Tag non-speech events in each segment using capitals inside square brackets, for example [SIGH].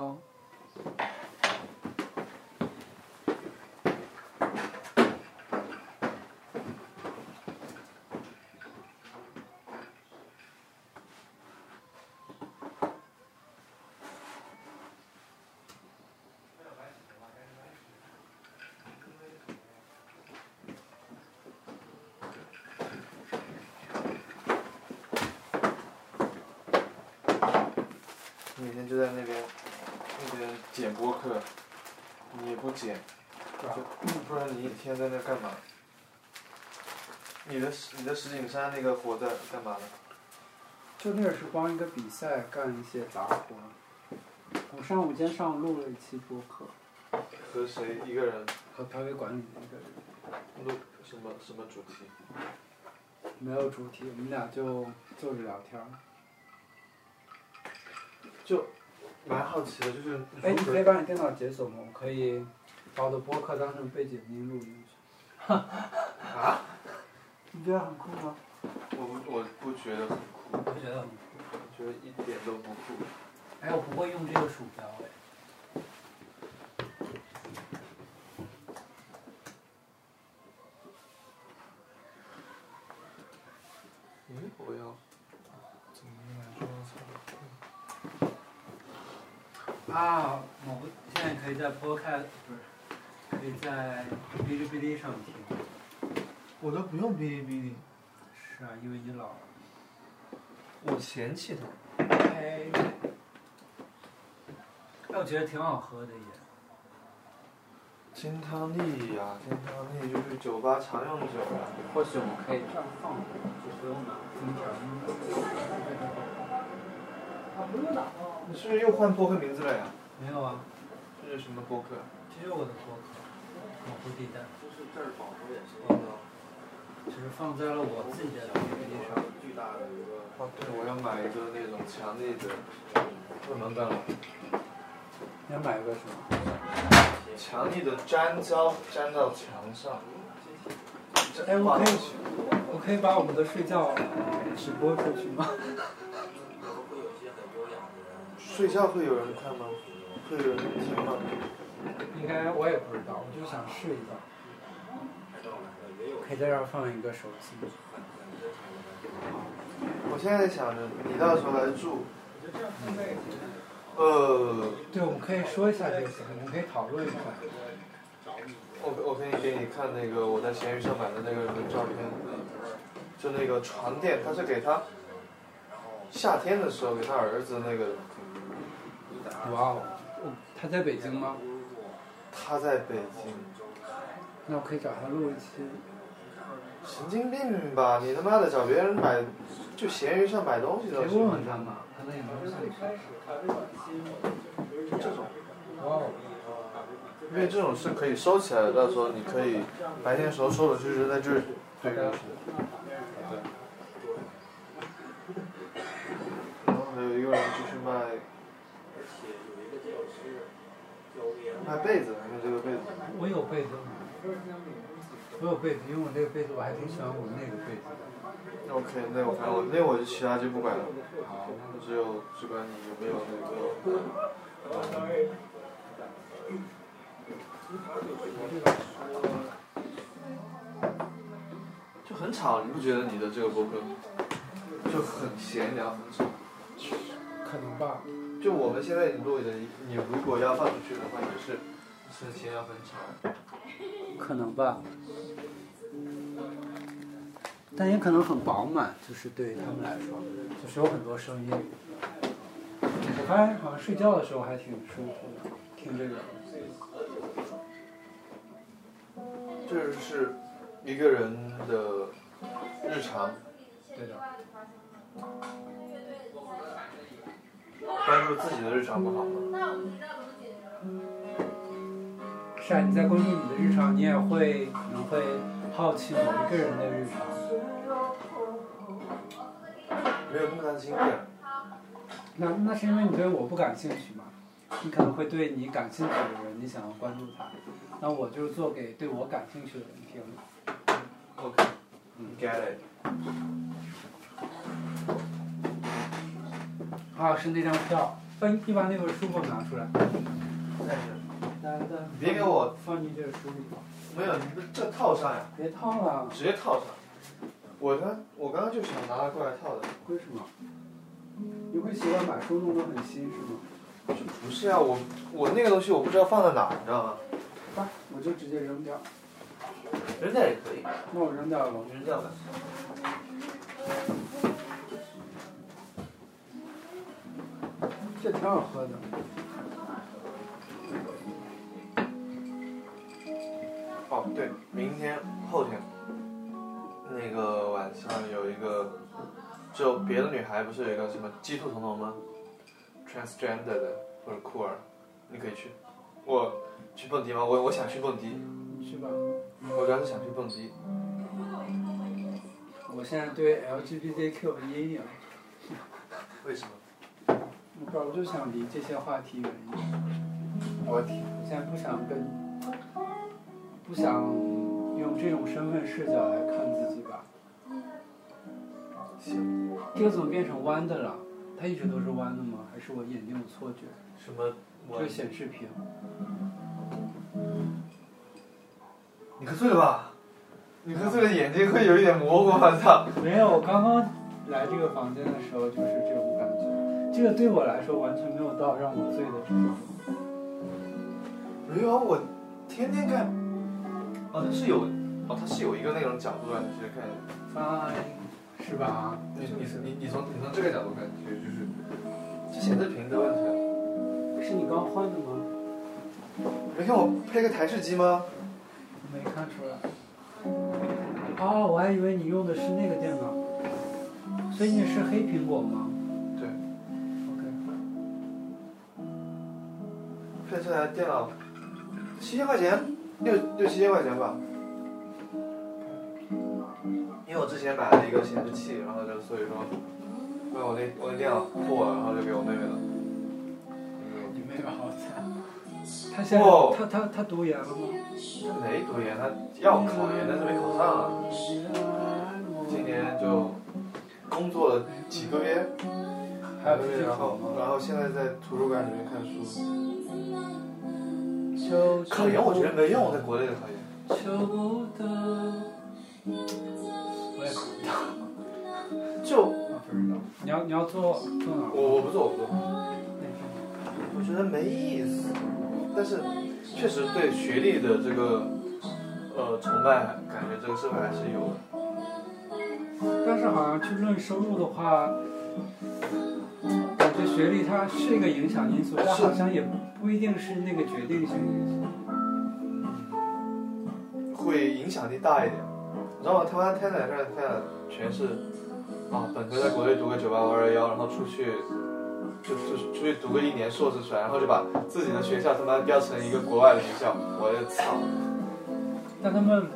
康。你每天就在那边剪播客，你也不剪，就不然你一天在那干嘛？你的你的石景山那个活在干嘛呢？就那个是帮一个比赛干一些杂活。我上午今天上午录了一期播客，和谁一个人和排位管理的一个人，录什么什么主题？没有主题，我们俩就坐着聊天儿。就蛮好奇的，就是哎，你可以把你电脑解锁吗？我可以把我的播客当成背景音录进去。[LAUGHS] 啊？你觉得很酷吗？我不我不觉得很酷，我觉得很酷。我觉得一点都不酷。哎，我不会用这个鼠标哎。嗯，我要怎么来说？啊，某个现在可以在 Podcast 不是，可以在哔哩哔哩上听。我都不用哔哩哔哩，是啊，因为你老了。我嫌弃它。哎，哎，我觉得挺好喝的也。金汤力呀、金汤力就是酒吧常用酒啊。或许我们可以这样放着，就不用拿金条。你是不是又换播客名字了呀？没有啊，这是什么播客？这是我的播客，保护地带。就是这儿保护也是哦，只是放在了我自己的 PPT 上。巨大的一个哦，对，我要买一个那种强力的，不能干了。你要买一个什么？强力的粘胶粘到墙上。哎，我可以，我可以把我们的睡觉直播出去吗？睡觉会有人看吗？会有人听吗？应该我也不知道，我就想试一下。可以在这儿放一个手机。我现在想着你到时候来住。呃，对，我们可以说一下这个事情，我们可以讨论一下。我我可以给你看那个我在闲鱼上买的那个人的照片，就那个床垫，他是给他夏天的时候给他儿子那个，哇哦，他在北京吗？他在北京，那我可以找他录一期。神经病吧？你他妈的找别人买，就闲鱼上买东西可以都行。问问他嘛，看他有没有兴趣。就这种，哇哦，因为这种是可以收起来的，到时候你可以白天时候收了就扔在这儿。对。对。然后还有一个人就是卖而且有一个教师教练，卖被子，卖这个被子。我有被子，我有被子，因为我那个被子我还挺喜欢我那个被子的。OK，那我反正我那我就其他就不管了，我只有只管你有没有那个。就很吵，你不觉得你的这个播客就很闲聊，很吵？可能吧。就我们现在录的，你如果要放出去的话，也是是闲聊很长。可能吧。但也可能很饱满，就是对他们来说，就是有很多声音。我发现好像睡觉的时候还挺舒服的，听这个。这是一个人的日常，对的。关注自己的日常不好吗？是啊，你在关注你的日常，你也会可能会好奇某一个人的日常。没有那么大的兴趣。那那是因为你对我不感兴趣嘛？你可能会对你感兴趣的人，你想要关注他。那我就是做给对我感兴趣的人听。OK，嗯，get it。啊，是那张票。把你把那本书给我拿出来。在这来来，别给我放进这个书里。没有，你不这套上呀，别套了，直接套上。我刚我刚刚就想拿它过来套的。为什么？你会喜欢把书弄得很新是吗？就不是啊，我我那个东西我不知道放在哪，你知道吗？吧，我就直接扔掉。扔掉也可以，那我扔掉了。扔掉吧。这挺好喝的。哦，对，明天后天，那个晚上有一个，就别的女孩不是有一个什么鸡兔同笼吗？transgender 的或者酷儿，你可以去。我去蹦迪吗？我我想去蹦迪，去吧。我主要是想去蹦迪。我现在对 LGBTQ 有阴影，为什么？我不知道，我就想离这些话题远一点。我天，我现在不想跟，不想用这种身份视角来看自己吧。行，这个怎么变成弯的了？它一直都是弯的吗？还是我眼睛有错觉？什么？这个显示屏。你喝醉了吧？你喝醉了，眼睛会有一点模糊，我操！没有，我刚刚来这个房间的时候就是这种感觉。这个对我来说完全没有到让我醉的程度。没有啊，我天天看。哦，它是有，哦，它是有一个那种角度让你去看。Fine，是吧？你你你你从你从这个角度看，其实就是这显示屏的问题啊。是你刚换的吗？没看我配个台式机吗？没看出来。哦，我还以为你用的是那个电脑，所以你是黑苹果吗？配这台电脑七千块钱，六六七千块钱吧。因为我之前买了一个显示器，然后就所以说，因为我那我那电脑破了，然后就给我妹妹了。你妹妹好惨。她现在、哦她她她读研了吗？他没读研，他要考研，但是没考上啊。今年就工作了几个月，还有继续然后考？然后现在在图书馆里面看书。求考研我觉得没用，在国内的考研。求不得。我也考不到。就知道。你要你要做做哪儿？我我不做我不做，我觉得没意思。但是确实对学历的这个呃崇拜，感觉这个社会还是有的。但是好像去论收入的话，学历它是一个影响因素，但好像也不一定是那个决定性因素。会影响力大一点。你知道吗？台湾天台上现在全是啊，本科在国内读个九八五二幺，然后出去就就出去读个一年硕士出来，然后就把自己的学校他妈标成一个国外的学校，我的操！但他们，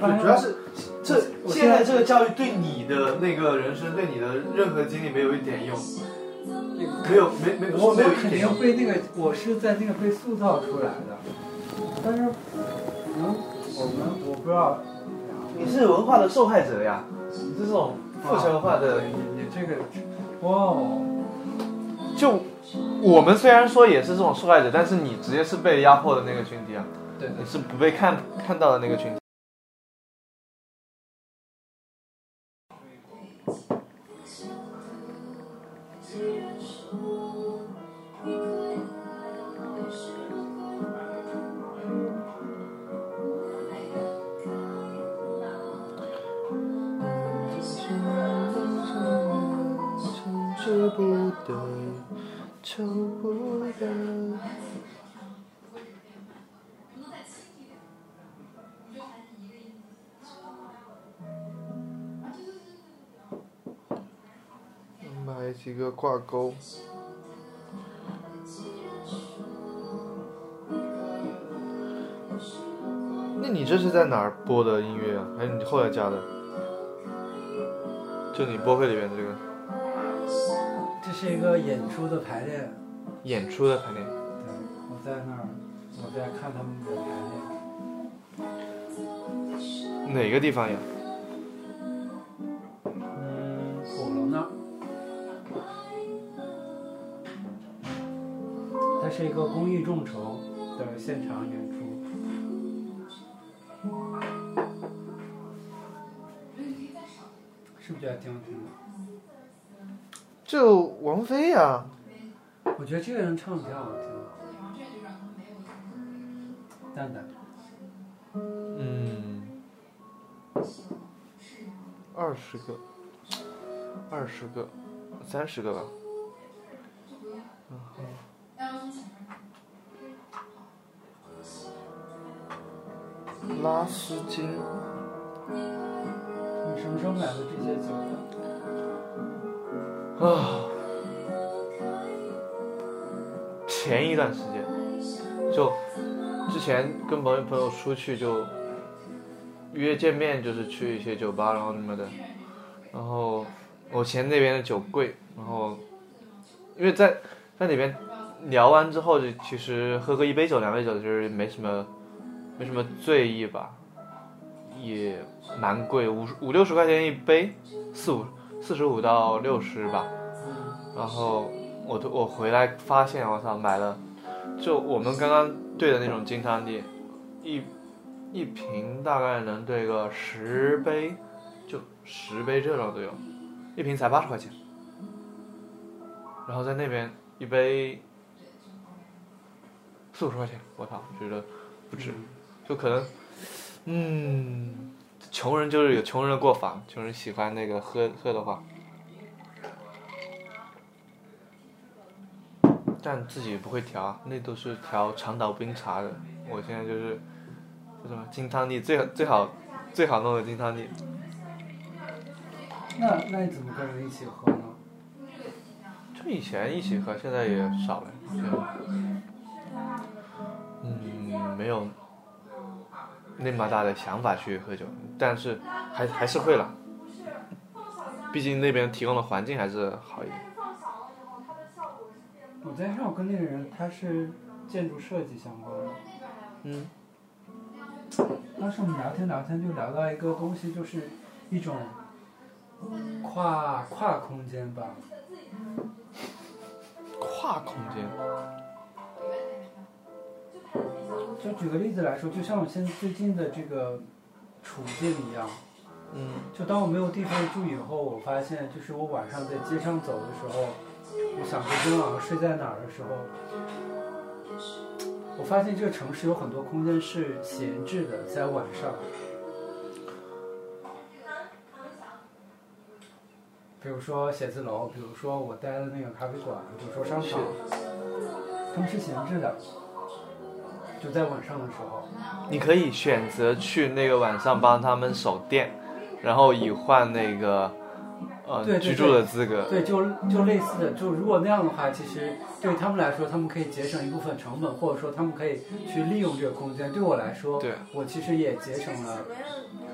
我现在发现，主要是这现在这个教育对你的那个人生，对你的任何经历没有一点用，没有没没我是没有我肯定。被那个，我是在那个被塑造出来的，但是，嗯我们我不知道，你是文化的受害者呀，你是这种父权化的。你你这个，哇哦，就我们虽然说也是这种受害者，但是你直接是被压迫的那个群体啊，对对你是不被看看到的那个群体。不得，求不得。买几个挂钩。那你这是在哪儿播的音乐啊？还是你后来加的？就你播客里面的这个这是一个演出的排练，演出的排练。对，我在那儿，我在看他们的排练。哪个地方呀？嗯，鼓楼那儿，它是一个公益众筹的现场演出。是不是觉得挺好听的？就王菲呀、我觉得这个人唱的挺好听的。蛋蛋，嗯，二十个，二十个，三十个吧。然后拉丝巾，你什么时候买的这些酒的？啊，前一段时间，就之前跟朋友朋友出去就约见面，就是去一些酒吧，然后什么的。然后我嫌那边的酒贵，然后因为在在那边聊完之后，就其实喝个一杯酒、两杯酒就是没什么没什么醉意吧，也蛮贵，五五六十块钱一杯，四五四十五到六十吧。然后我都我回来发现，我操，买了，就我们刚刚兑的那种金汤力，一一瓶大概能兑个十杯，就十杯这种都有，一瓶才八十块钱。然后在那边一杯四五十块钱，我操，觉得不值，就可能，嗯，穷人就是有穷人的过法，穷人喜欢那个喝喝的话。但自己不会调，那都是调长岛冰茶的。我现在就是，叫什么金汤力，最好最好最好弄的金汤力。那那你怎么跟人一起喝呢？就以前一起喝，现在也少了。嗯，没有那么大的想法去喝酒，但是还还是会了。毕竟那边提供的环境还是好一点。我在上我跟那个人，他是建筑设计相关的。嗯，当时我们聊天聊天就聊到一个东西，就是一种跨跨空间吧。跨空间。就举个例子来说，就像我现在最近的这个处境一样，嗯。就当我没有地方住以后，我发现就是我晚上在街上走的时候，我想着今晚上睡在哪儿的时候，我发现这个城市有很多空间是闲置的，在晚上。比如说写字楼，比如说我待的那个咖啡馆，比如说商场，他们是闲置的，就在晚上的时候。你可以选择去那个晚上帮他们守店，然后以换那个呃对对居住的资格。对，就就类似的，就如果那样的话，其实对他们来说，他们可以节省一部分成本，或者说他们可以去利用这个空间。对我来说，对我其实也节省了，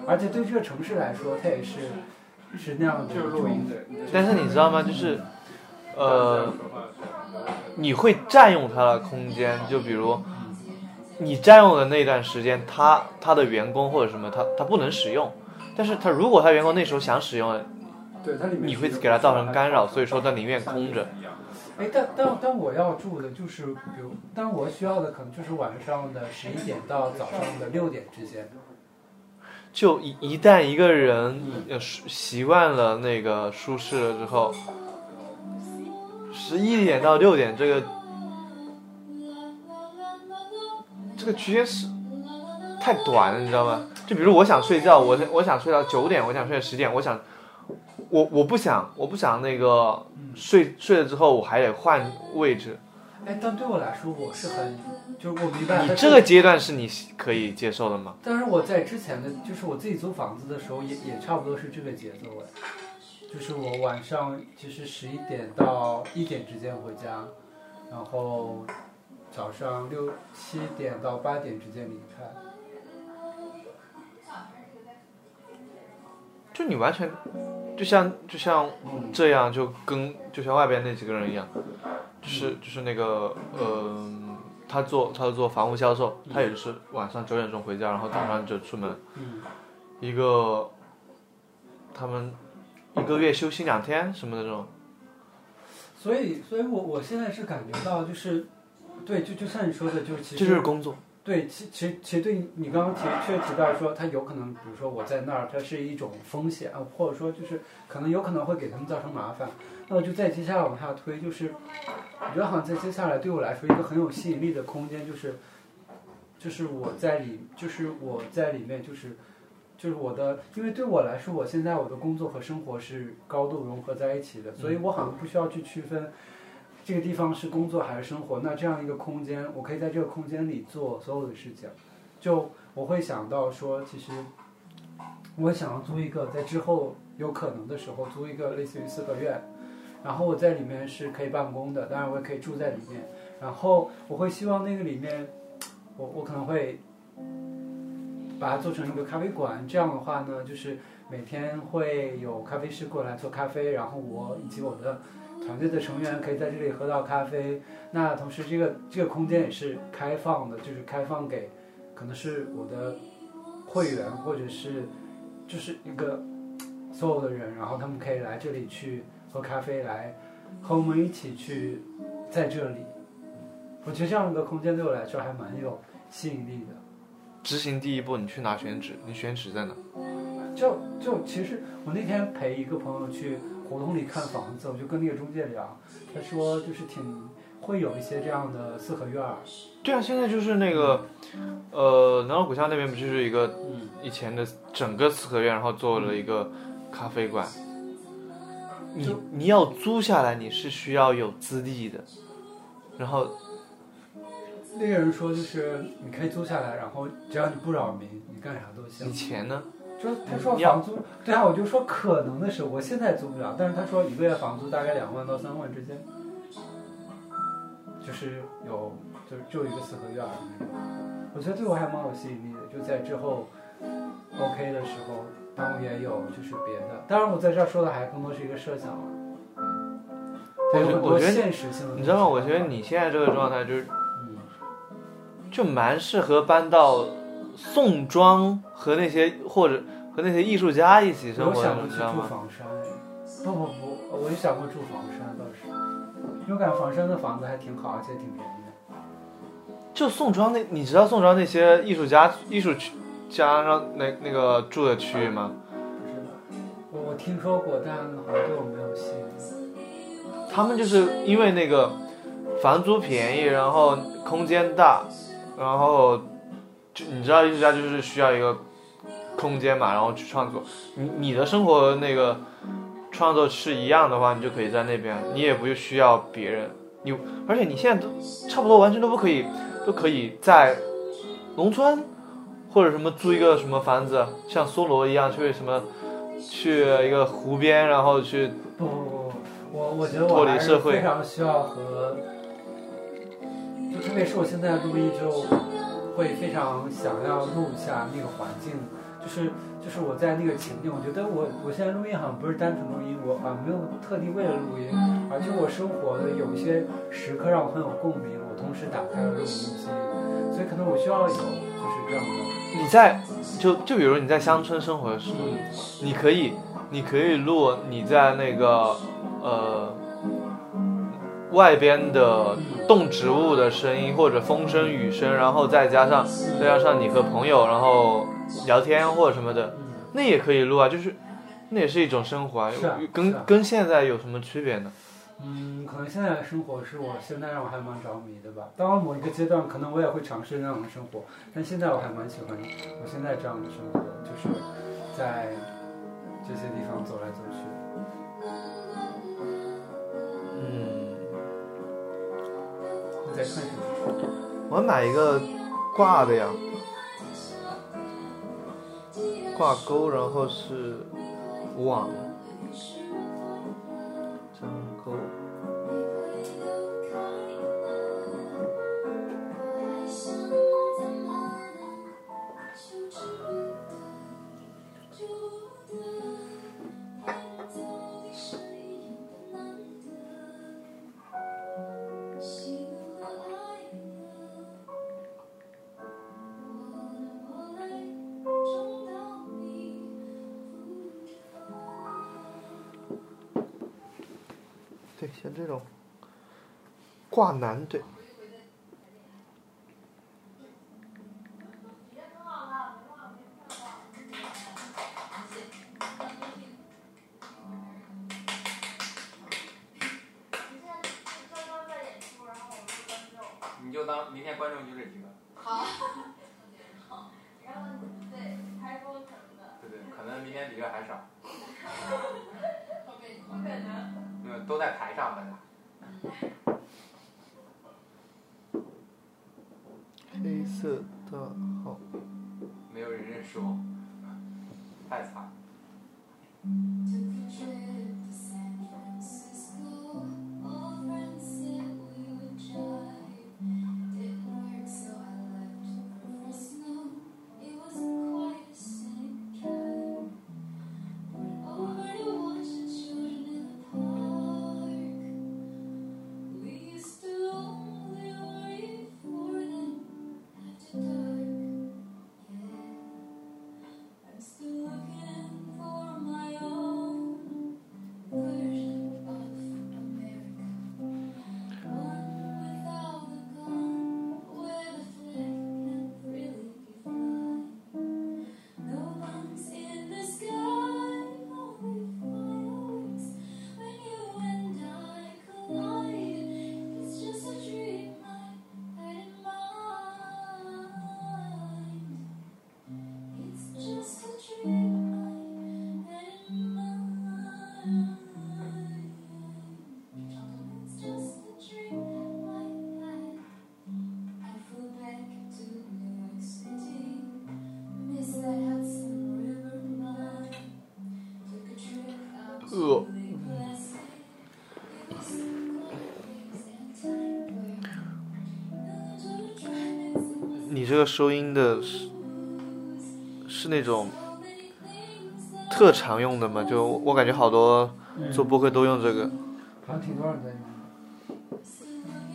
而且对这个城市来说，它也是是那样的就是录种音的。但是你知道吗？就是呃，你会占用它的空间，就比如你占用的那段时间，他他的员工或者什么，他他不能使用。但是他如果他员工那时候想使用，对他里面你会给他造成干扰，所以说他宁愿空着。哎，但但但我要住的就是，比如，但我需要的可能就是晚上的十一点到早上的六点之间。就一一旦一个人呃习习惯了那个舒适了之后，十一点到六点这个这个区间是太短了，你知道吗？就比如我想睡觉，我我想睡到九点，我想睡到十点，我想我我不想我不想那个睡睡了之后我还得换位置，哎，但对我来说，我是很，就是我明白它你这个阶段是你可以接受的吗？但是我在之前的，就是我自己租房子的时候也，也差不多是这个节奏哎，就是我晚上其实十一点到一点之间回家，然后早上六七点到八点之间离开。就你完全，就像就像这样，就跟就像外边那几个人一样，就是就是那个呃，他做他做房屋销售，他也是晚上九点钟回家，然后早上就出门。一个，他们一个月休息两天什么的这种。所以，所以我我现在是感觉到，就是对，就就像你说的，就是其这实就是工作。对，其其实其实对你你刚刚提确提到说，它有可能，比如说我在那儿，它是一种风险，啊或者说就是可能有可能会给他们造成麻烦。那我就再接下来往下推，就是我觉得好像在接下来对我来说一个很有吸引力的空间，就是就是我在里，就是我在里面，就是就是我的，因为对我来说，我现在我的工作和生活是高度融合在一起的，所以我好像不需要去区分。这个地方是工作还是生活？那这样一个空间，我可以在这个空间里做所有的事情。就我会想到说，其实我想要租一个，在之后有可能的时候租一个类似于四合院，然后我在里面是可以办公的，当然我也可以住在里面。然后我会希望那个里面，我我可能会把它做成一个咖啡馆。这样的话呢，就是每天会有咖啡师过来做咖啡，然后我以及我的。团队的成员可以在这里喝到咖啡。那同时，这个这个空间也是开放的，就是开放给可能是我的会员，或者是就是一个所有的人，然后他们可以来这里去喝咖啡，来和我们一起去在这里。我觉得这样的空间对我来说还蛮有吸引力的。执行第一步，你去拿选址，你选址在哪？就就其实我那天陪一个朋友去。胡同里看房子，我就跟那个中介聊，他说就是挺会有一些这样的四合院儿。对啊，现在就是那个，呃，南锣鼓巷那边不就是一个嗯以前的整个四合院，然后做了一个咖啡馆。你你要租下来，你是需要有资历的，然后那个人说就是你可以租下来，然后只要你不扰民，你干啥都行。你钱呢？就他说房租，对啊，我就说可能的是，我现在租不了，但是他说一个月房租大概两万到三万之间，就是有就是就一个四合院儿那种，我觉得对我还蛮有吸引力的。就在之后 OK 的时候，当然也有就是别的，当然我在这儿说的还更多是一个设想了。我有很多我觉得现实性的，你知道吗？我觉得你现在这个状态就是嗯，就蛮适合搬到宋庄和那些或者和那些艺术家一起生有活的，想过去住？房山，不不不，我就想过住房山倒是，因为我感觉房山的房子还挺好，而且挺便宜的。就宋庄那，你知道宋庄那些艺术家、艺术区家让那那个住的区域吗？不知道，我我听说过，但好像对我没有吸引力。他们就是因为那个房租便宜，然后空间大，然后就你知道艺术家就是需要一个空间嘛，然后去创作。你你的生活那个创作是一样的话，你就可以在那边，你也不需要别人。你而且你现在都差不多完全都不可以，都可以在农村或者什么租一个什么房子，像梭罗一样去什么去一个湖边，然后去不不不，我我觉得脱我还是离社会非常需要和，就特别是我现在录音就会非常想要录一下那个环境，就是就是我在那个情境，我觉得我我现在录音好像不是单纯录音，我好像没有特地为了录音，而且我生活的有一些时刻让我很有共鸣，我同时打开了录音机，所以可能我需要有就是这样的，你在就就比如你在乡村生活的时候，嗯。你可以你可以录你在那个呃外边的动植物的声音或者风声雨声，然后再加上再加上你和朋友然后聊天或者什么的，嗯，那也可以录啊，就是那也是一种生活啊，啊跟啊跟现在有什么区别呢？嗯，可能现在的生活是我现在让我还蛮着迷的吧。当然某一个阶段，可能我也会尝试那样的生活，但现在我还蛮喜欢我现在这样的生活，就是在这些地方走来走去。再看一下？我买一个挂的呀，挂钩，然后是网，你这个收音的是是那种特常用的吗？就我感觉好多做播客都用这个，好像挺多人在用。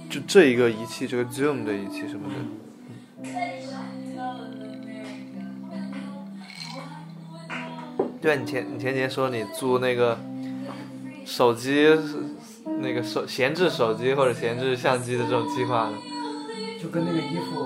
就这一个仪器，这个 Zoom 的仪器什么的。对啊，你前你前几天说你租那个手机，那个手闲置手机或者闲置相机的这种计划呢？就跟那个衣服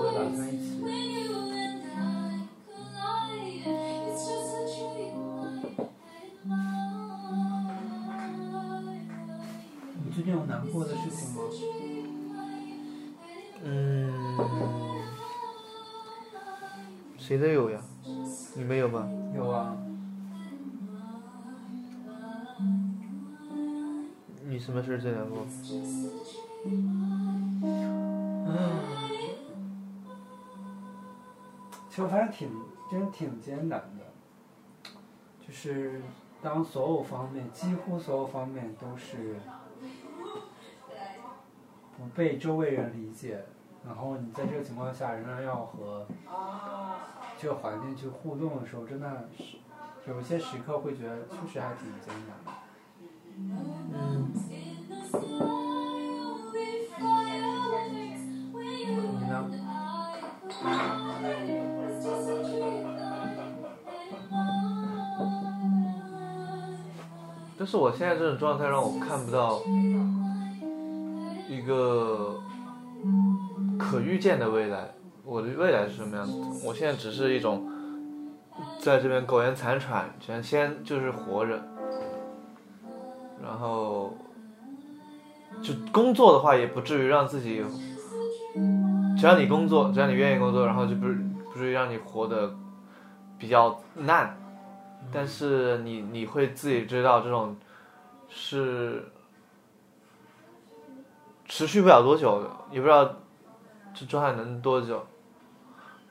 艰难的，就是当所有方面几乎所有方面都是不被周围人理解，然后你在这个情况下仍然要和这个环境去互动的时候，真的是有些时刻会觉得确实还挺艰难的。嗯，但是我现在这种状态让我看不到一个可预见的未来。我的未来是什么样子？我现在只是一种在这边苟延残喘，先先就是活着，然后就工作的话也不至于让自己，只要你工作，只要你愿意工作，然后就不不至于让你活得比较烂。但是你你会自己知道这种是持续不了多久的，也不知道这状态能多久。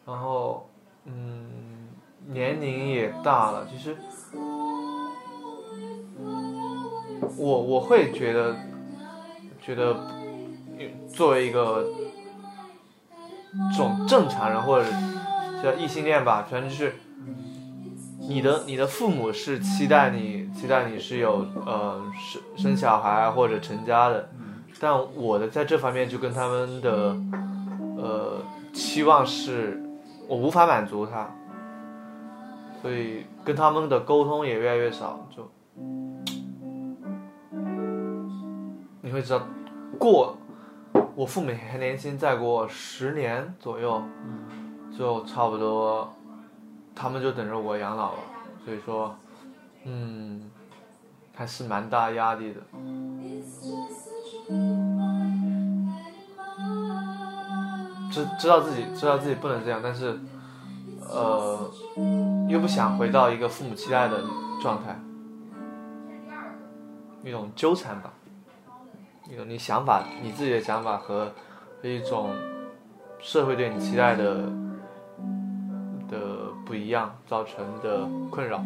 然后，嗯，年龄也大了，其实我我会觉得觉得作为一个这种正常人或者叫异性恋吧，反正就是。你的你的父母是期待你期待你是有呃生生小孩或者成家的，但我的在这方面就跟他们的呃期望是，我无法满足他，所以跟他们的沟通也越来越少，就你会知道，过我父母还年轻，再过十年左右，就差不多，他们就等着我养老了。所以说，嗯，还是蛮大压力的。知知道自己知道自己不能这样，但是，呃，又不想回到一个父母期待的状态，一种纠缠吧，一种你想法你自己的想法和一种社会对你期待的一样造成的困扰。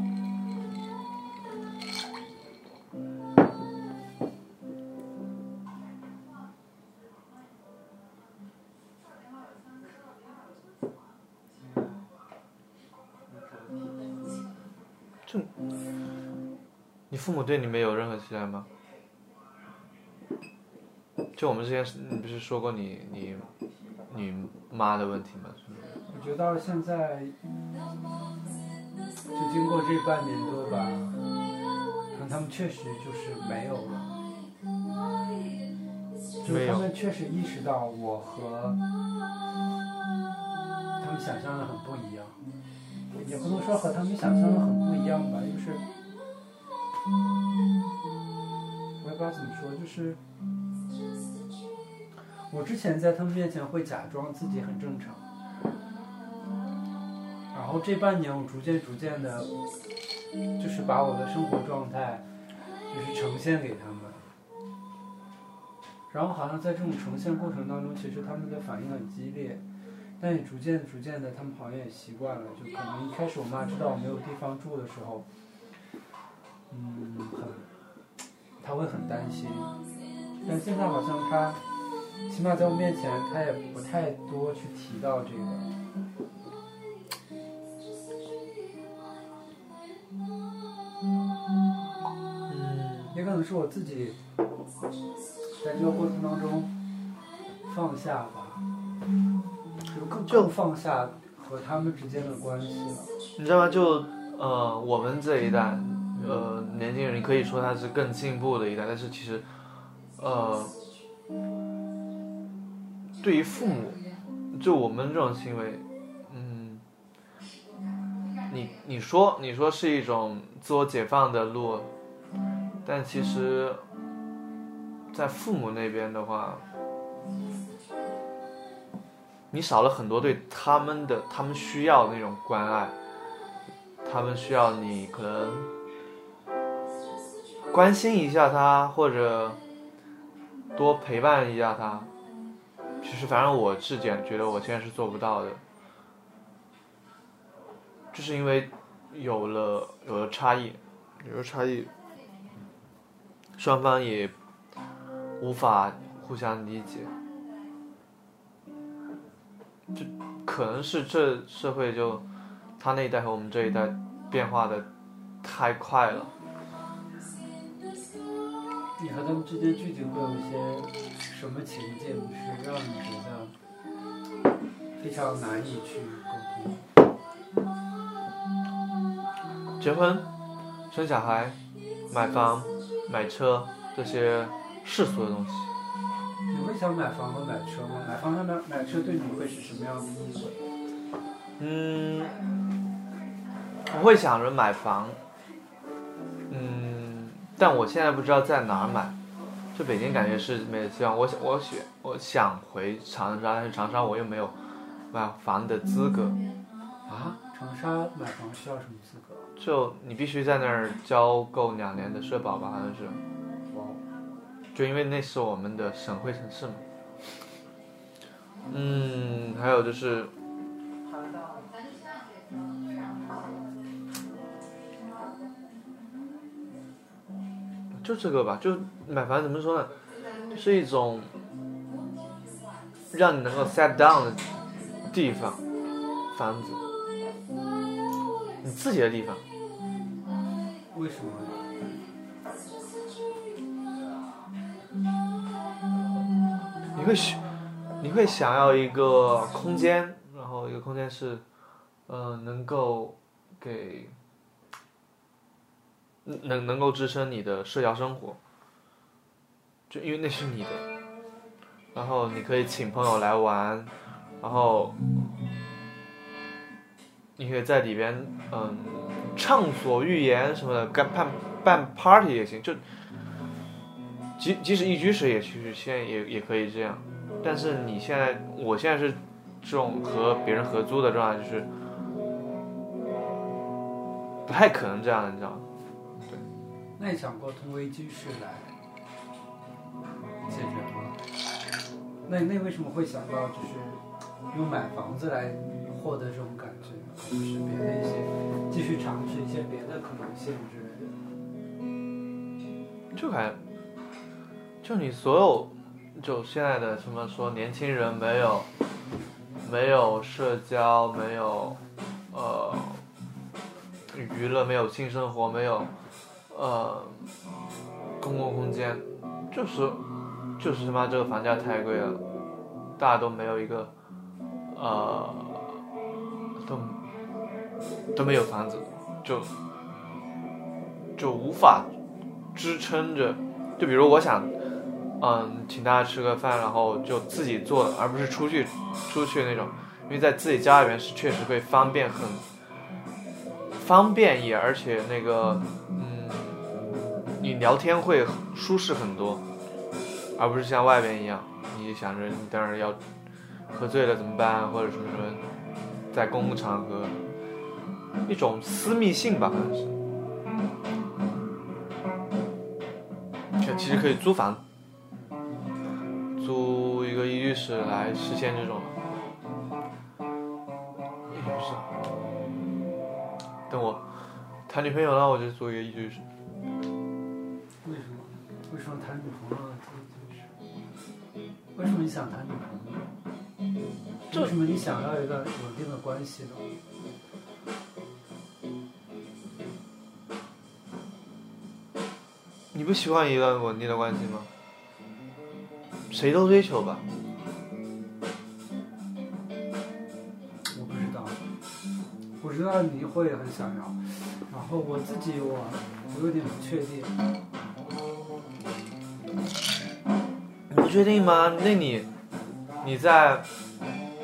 就你父母对你没有任何期待吗？就我们之前，你不是说过你你你妈的问题？吗？我觉得到了现在，就经过这半年多吧，可能他们确实就是没有了，就是他们确实意识到我和他们想象的很不一样，也不能说和他们想象的很不一样吧，就是我也不知道怎么说，就是我之前在他们面前会假装自己很正常。然后这半年，我逐渐逐渐的，就是把我的生活状态，就是呈现给他们。然后好像在这种呈现过程当中，其实他们的反应很激烈，但也逐渐逐渐的，他们好像也习惯了。就可能一开始我妈知道我没有地方住的时候，嗯，很，她会很担心。但现在好像她，起码在我面前，她也不太多去提到这个。也可能是我自己在这个过程当中放下吧，就更更放下和他们之间的关系了。你知道吗？就呃，我们这一代，呃，年轻人，你可以说他是更进步的一代，但是其实，呃，对于父母，就我们这种行为，嗯，你你说你说是一种自我解放的路。但其实，在父母那边的话，你少了很多对他们的、他们需要那种关爱，他们需要你可能关心一下他，或者多陪伴一下他。其实，反正我质检觉得我现在是做不到的，就是因为有了有了差异，有了差异。双方也无法互相理解，就可能是这社会就他那一代和我们这一代变化的太快了。你和他们之间具体会有一些什么情境是让你觉得非常难以去沟通？结婚、生小孩、买房。买车这些世俗的东西，你会想买房和买车吗？买房和买买车对你会是什么样的意义？嗯，我会想着买房，嗯，但我现在不知道在哪儿买。就北京感觉是没有希望。我想，我选，我想回长沙，但是长沙我又没有买房的资格。啊？长沙买房需要什么资格？就你必须在那儿交够两年的社保吧，好像是。哇。就因为那是我们的省会城市嘛。嗯，还有就是。就这个吧，就买房怎么说呢？是一种让你能够 set down 的地方，房子。你自己的地方。为什么？你会想，你会想要一个空间，然后一个空间是，呃，能够给，能能够支撑你的社交生活。就因为那是你的，然后你可以请朋友来玩，然后你可以在里边嗯畅所欲言什么的，干办办 party 也行，就即即使一居室也其实现在也也可以这样，但是你现在我现在是这种和别人合租的状态，就是不太可能这样，你知道吗？那你想过通过一居室来解决吗？那那为什么会想到就是用买房子来获得这种感觉呢？而不是别的一些继续尝试一些别的可能性之类的？就感，就你所有，就现在的什么说年轻人没有，没有社交，没有，呃，娱乐，没有性生活，没有，呃，公共空间，就是，就是他妈这个房价太贵了，大家都没有一个，呃，都都没有房子，就就无法支撑着，就比如我想，嗯，请大家吃个饭，然后就自己做，而不是出去出去那种，因为在自己家里面是确实会方便很方便也，而且那个，嗯，你聊天会舒适很多，而不是像外边一样，你想着你当然要喝醉了怎么办，或者什么什么，在公共场合，一种私密性吧，好像是。就其实可以租房，租一个一居室来实现这种。一居室，等我谈女朋友了，我就租一个一居室。为什么？为什么谈女朋友了这一居室？为什么你想谈女朋友？为什么你想要一个稳定的关系呢？你不喜欢一段稳定的关系吗？谁都追求吧。我不知道，我知道你会很想要，然后我自己我我有点不确定。你不确定吗？那你，你在，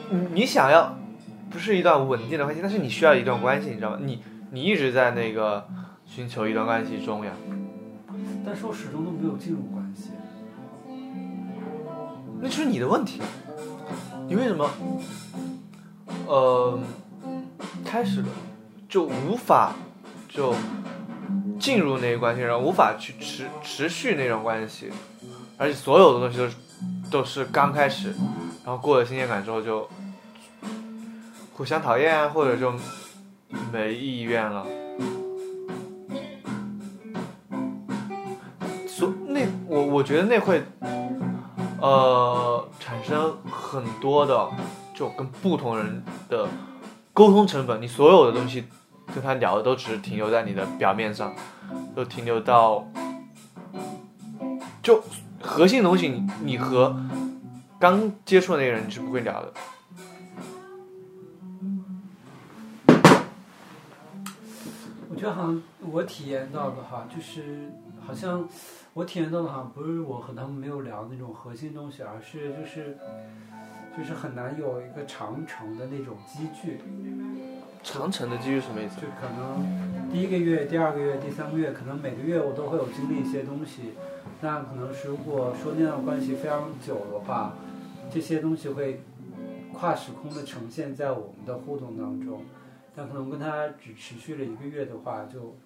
你你想要，不是一段稳定的关系，但是你需要一段关系，你知道吗？你你一直在那个寻求一段关系中呀。但是我始终都没有进入关系。那就是你的问题。你为什么，呃，开始了就无法就进入那个关系，然后无法去持持续那种关系，而且所有的东西都是都是刚开始，然后过了新鲜感之后就互相讨厌啊，或者就没意愿了。我觉得那会呃，产生很多的就跟不同人的沟通成本，你所有的东西跟他聊的都只是停留在你的表面上，都停留到就核心的东西你，你和刚接触的那个人你是不会聊的。我觉得好像我体验到的哈，就是好像我体验到的好像不是我和他们没有聊那种核心东西，而是就是就是很难有一个长程的那种积聚。长程的积聚什么意思就？可能第一个月、第二个月、第三个月，可能每个月我都会有经历一些东西。那可能是如果说那段关系非常久的话，这些东西会跨时空的呈现在我们的互动当中。但可能跟他只持续了一个月的话，就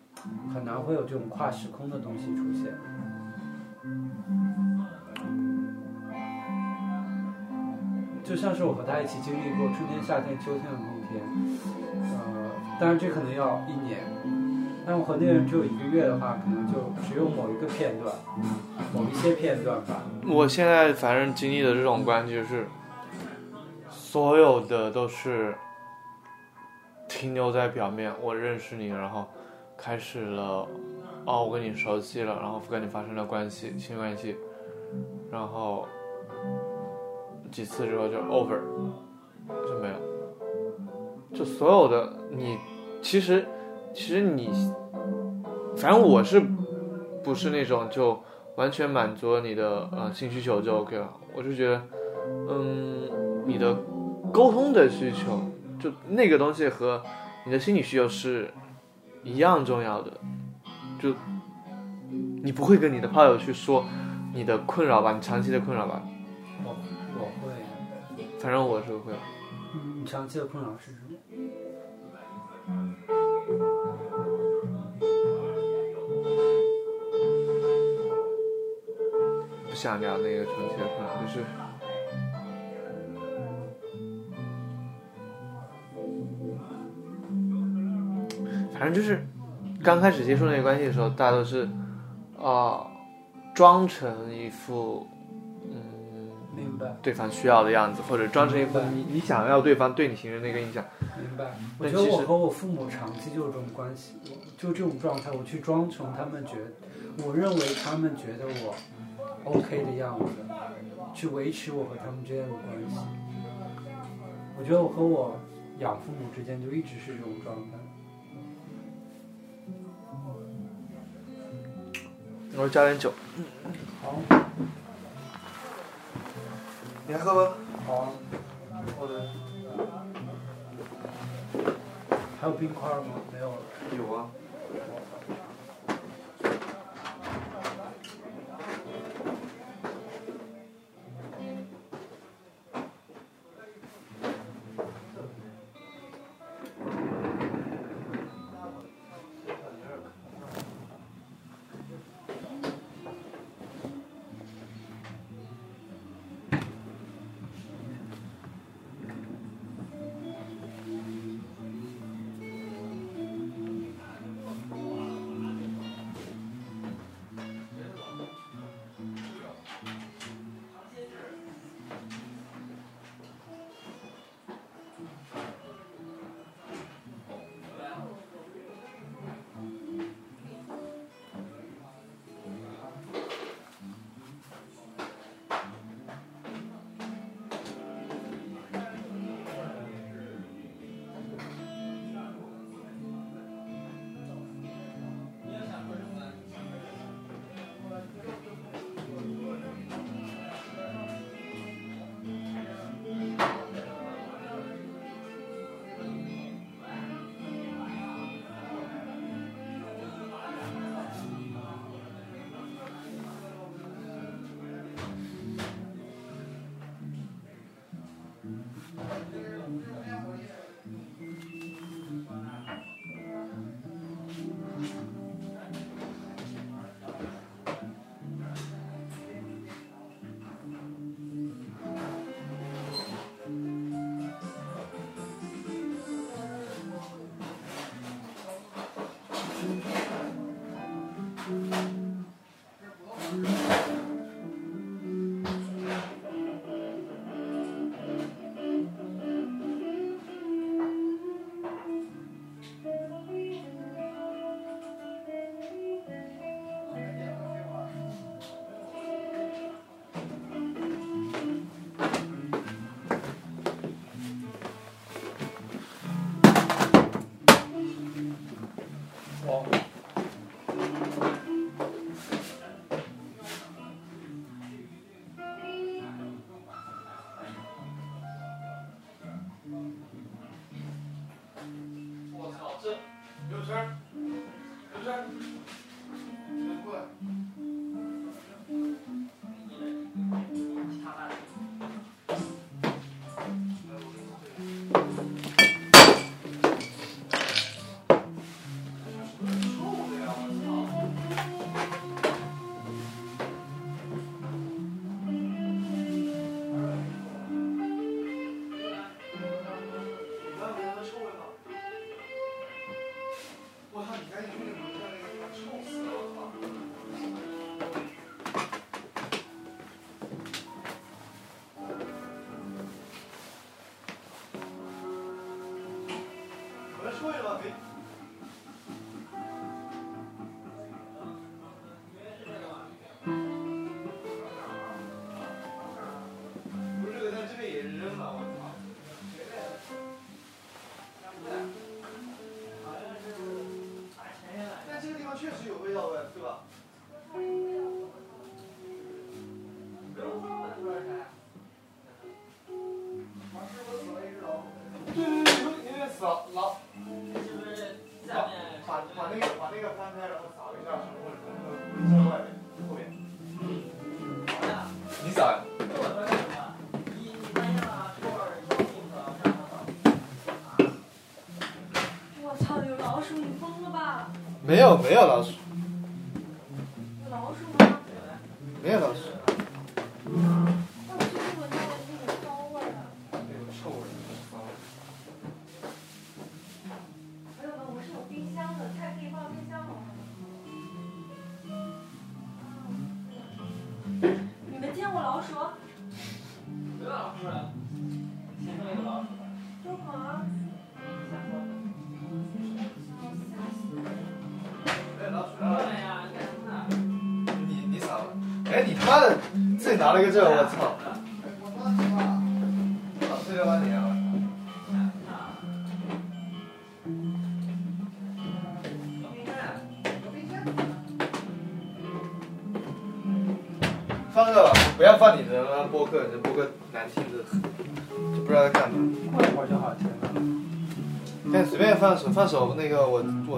很难会有这种跨时空的东西出现。就像是我和他一起经历过春天、夏天、秋天的冬天，呃，当然这可能要一年，但我和那个人只有一个月的话，可能就只有某一个片段，某一些片段吧。我现在反正经历的这种关系就是，所有的都是停留在表面。我认识你，然后开始了，哦，我跟你熟悉了，然后跟你发生了关系，性关系，然后几次之后就 over，就没了。就所有的你，其实其实你，反正我是不是那种就。完全满足你的呃性需求就 OK 了。我就觉得，嗯，你的沟通的需求，就那个东西和你的心理需求是一样重要的。就你不会跟你的炮友去说你的困扰吧，你长期的困扰吧，我我会，反正我是会。嗯，你长期的困扰是什么？不想聊那个长期的困扰，就是。反正就是，刚开始接触那个关系的时候，大家都是，啊、装成一副，嗯，明白对方需要的样子，或者装成一副你你想要对方对你形成那个印象。明白。我觉得我和我父母长期就是这种关系，就这种状态，我去装成他们觉我认为他们觉得我 OK 的样子，去维持我和他们之间的关系。我觉得我和我养父母之间就一直是这种状态。我加点酒，好，你还喝吗？好啊，我的还有冰块吗？没有了。有啊。sir. 没有没有，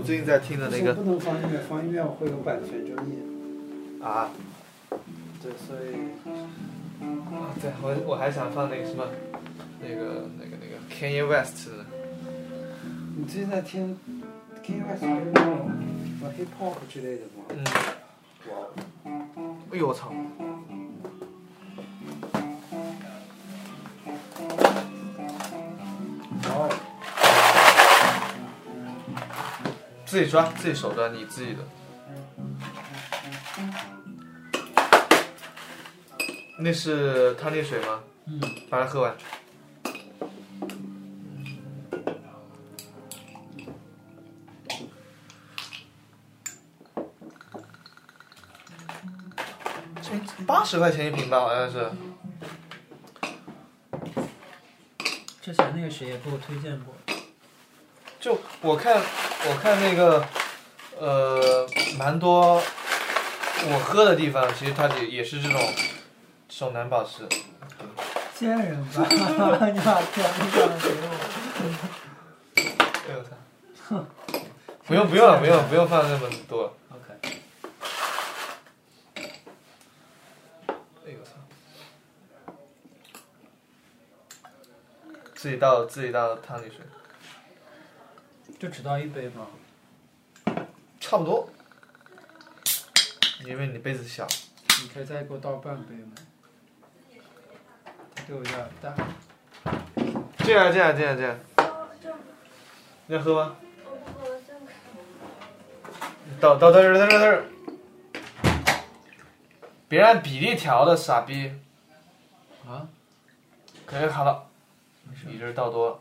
最近在听的那个不能放音乐，放音乐会有版权争议。啊，对，所以啊对我我还想放那个什么，那个那个那个 Kanye West 的，你最近在听 Kanye West 那种什么 hip hop 之类的吗？嗯，哇，哎呦我操！自己抓，自己手抓，你自己的。那是汤力水吗？嗯，把它喝完。这八十块钱一瓶吧，好像是。之前那个谁也给我推荐过。就我看，我看那个，呃，蛮多我喝的地方，其实它也也是这种这种蓝宝石。[LAUGHS] 贱人吧，[LAUGHS] 你把天上给我。[LAUGHS] 哎呦我操！不用不用了，不用不用放那么多。OK，哎呦我操！自己倒自己倒汤里水，就只倒一杯吗？差不多。因为你杯子小。你可以再给我倒半杯吗？给我点大。这样这样这样这样，你要喝吗？倒倒到这儿到这儿到这儿。别按比例调的，傻逼。啊？可以好了。你这儿倒多了，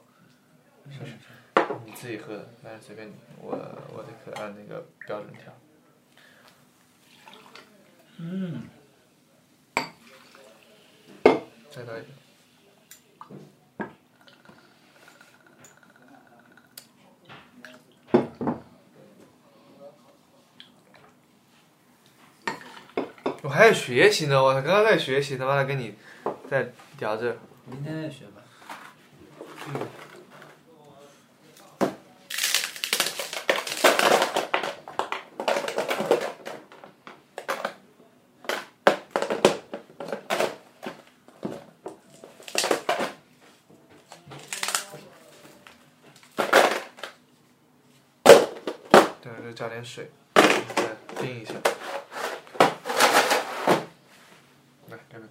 自己喝的，但是随便你，我我得可按那个标准调。嗯，再倒一点。我还在学习呢，我刚刚在学习，他妈的跟你在聊着。明天再学吧。对，就加点水，来冰一下。来，这边。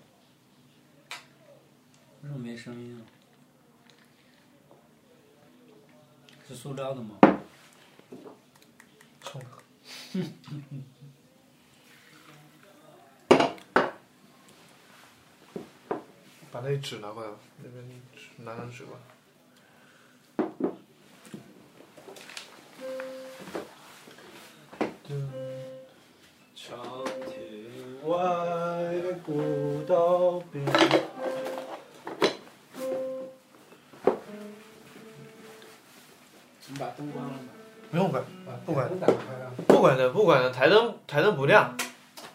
为什么没声音啊？是塑料的吗？[LAUGHS] 把那纸拿过来吧，那边拿张纸过台灯台灯不亮，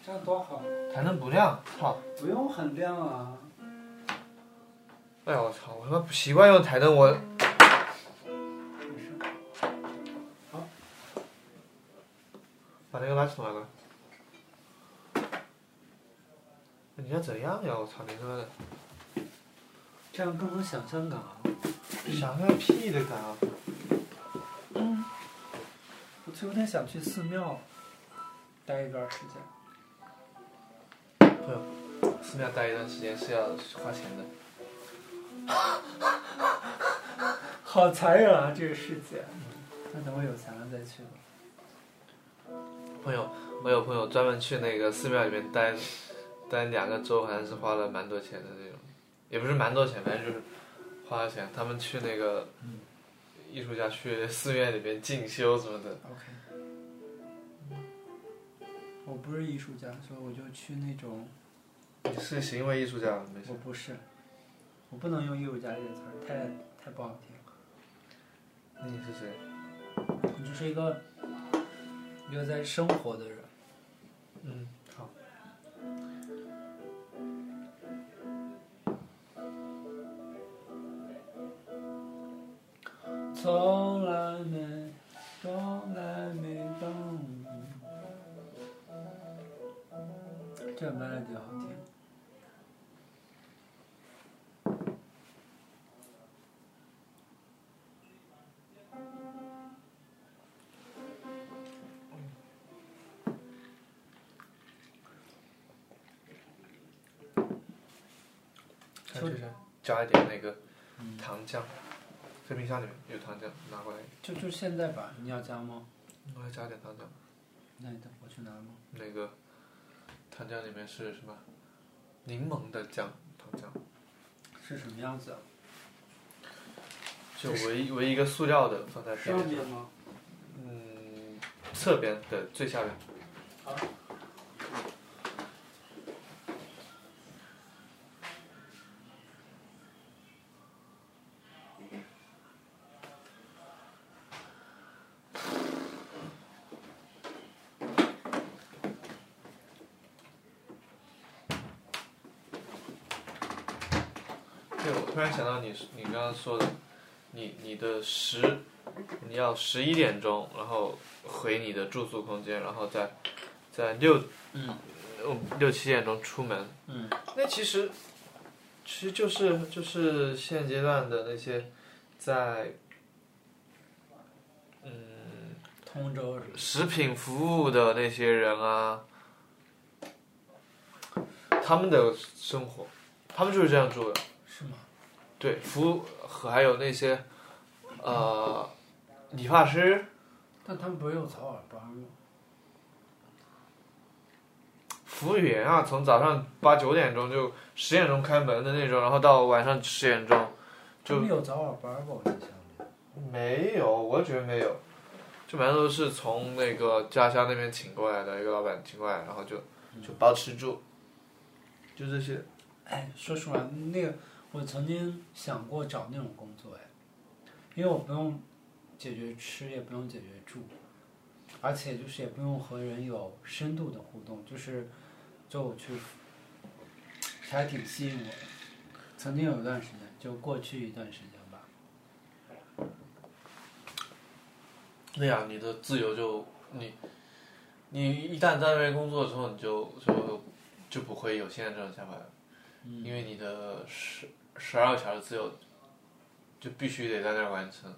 这样多好。台灯不亮，操！不用很亮啊。哎呀我操！我他妈不习惯用台灯，我没事。好，把那个垃圾桶拿过来。你要怎样呀？我操你他妈的！这样更能想象感啊！想象屁的感啊！我就有点想去寺庙待一段时间。寺庙待一段时间是要花钱的。[LAUGHS] 好残忍啊，这个世界！那等我有钱了再去吧。朋友，我有朋友专门去那个寺庙里面待待两个周，好像是花了蛮多钱的那种，也不是蛮多钱，反正就是花了钱。他们去那个艺术家去寺院里面进修什么的。OK。我不是艺术家，所以我就去那种，你是行为艺术家，没事我。不是，我不能用艺术家这个词儿，太太不好听。那你是谁？我就是一个一个在生活的人。嗯，好。从来没，这个 melody 好听。看这下，加一点那个糖浆，在冰箱里面有糖浆，拿过来。就就现在吧，你要加吗？我要加点糖浆。那你等我去拿吗？那个糖浆里面是什么？柠檬的浆，糖浆。是什么样子啊？就唯一唯一一个塑料的放在边上，上面吗？嗯，侧边的最下边。对，你你刚刚说的，你你的十，你要十一点钟，然后回你的住宿空间，然后再在六嗯呃六七点钟出门。嗯。那其实其实就是就是现阶段的那些在嗯通州食品服务的那些人啊，他们的生活，他们就是这样住的。是吗？对，服务和还有那些呃理发师，但他们不是有早晚班吗？服务员啊，从早上八九点钟就十点钟开门的那种，然后到晚上十点钟，就没有早晚班吧？我印象里。没有，我觉得没有，就蛮多都是从那个家乡那边请过来的，一个老板请过来，然后就就包吃住，就这些。哎，说实话，那个我曾经想过找那种工作，哎，因为我不用解决吃，也不用解决住，而且就是也不用和人有深度的互动，就是就我去，还挺吸引我的。曾经有一段时间，就过去一段时间吧。对呀、你的自由就你，你一旦在那边工作之后，你就就就不会有现在这种想法了，因为你的十十二个小时自由就必须得在那儿完成，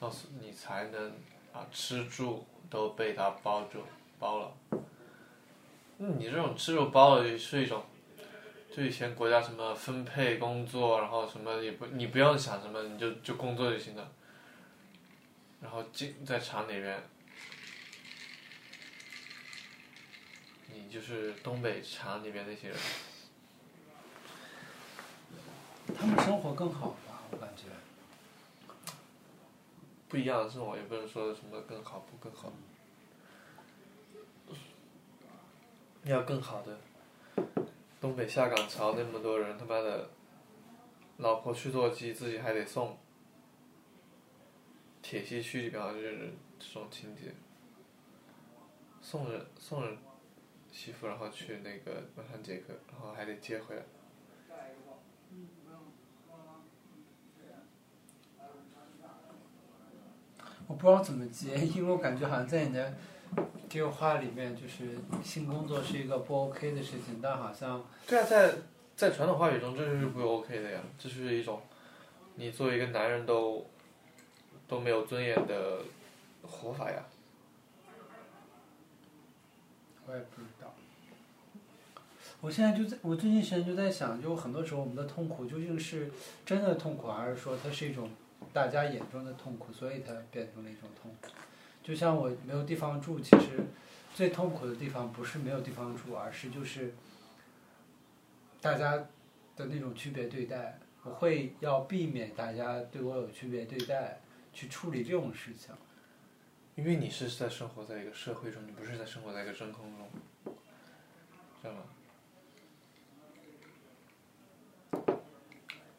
然后你才能啊吃住都被他包住包了。嗯，你这种吃住包了是一种，就以前国家什么分配工作，然后什么也不你不用想什么，你就就工作就行了。然后进在厂里面，你就是东北厂里面那些人，他们生活更好吧，我感觉。不一样的生活，也不能说什么更好不更好。要更好的，东北下岗潮那么多人，他妈的，老婆去做鸡，自己还得送。铁西区里边就是这种情节，送人送人媳妇，然后去那个文山节课，然后还得接回来。我不知道怎么接，因为我感觉好像在你的这个话里面就是性工作是一个不 OK 的事情，但好像对啊，在在传统话语中，这就是不 OK 的呀，这是一种你作为一个男人都都没有尊严的活法呀。我也不知道。我现在就在，我最近时间就在想，就很多时候我们的痛苦究竟是真的痛苦，还是说它是一种大家眼中的痛苦，所以它变成了一种痛苦。就像我没有地方住，其实最痛苦的地方不是没有地方住，而是就是大家的那种区别对待。我会要避免大家对我有区别对待，去处理这种事情。因为你是在生活在一个社会中，你不是在生活在一个真空中，知道吗？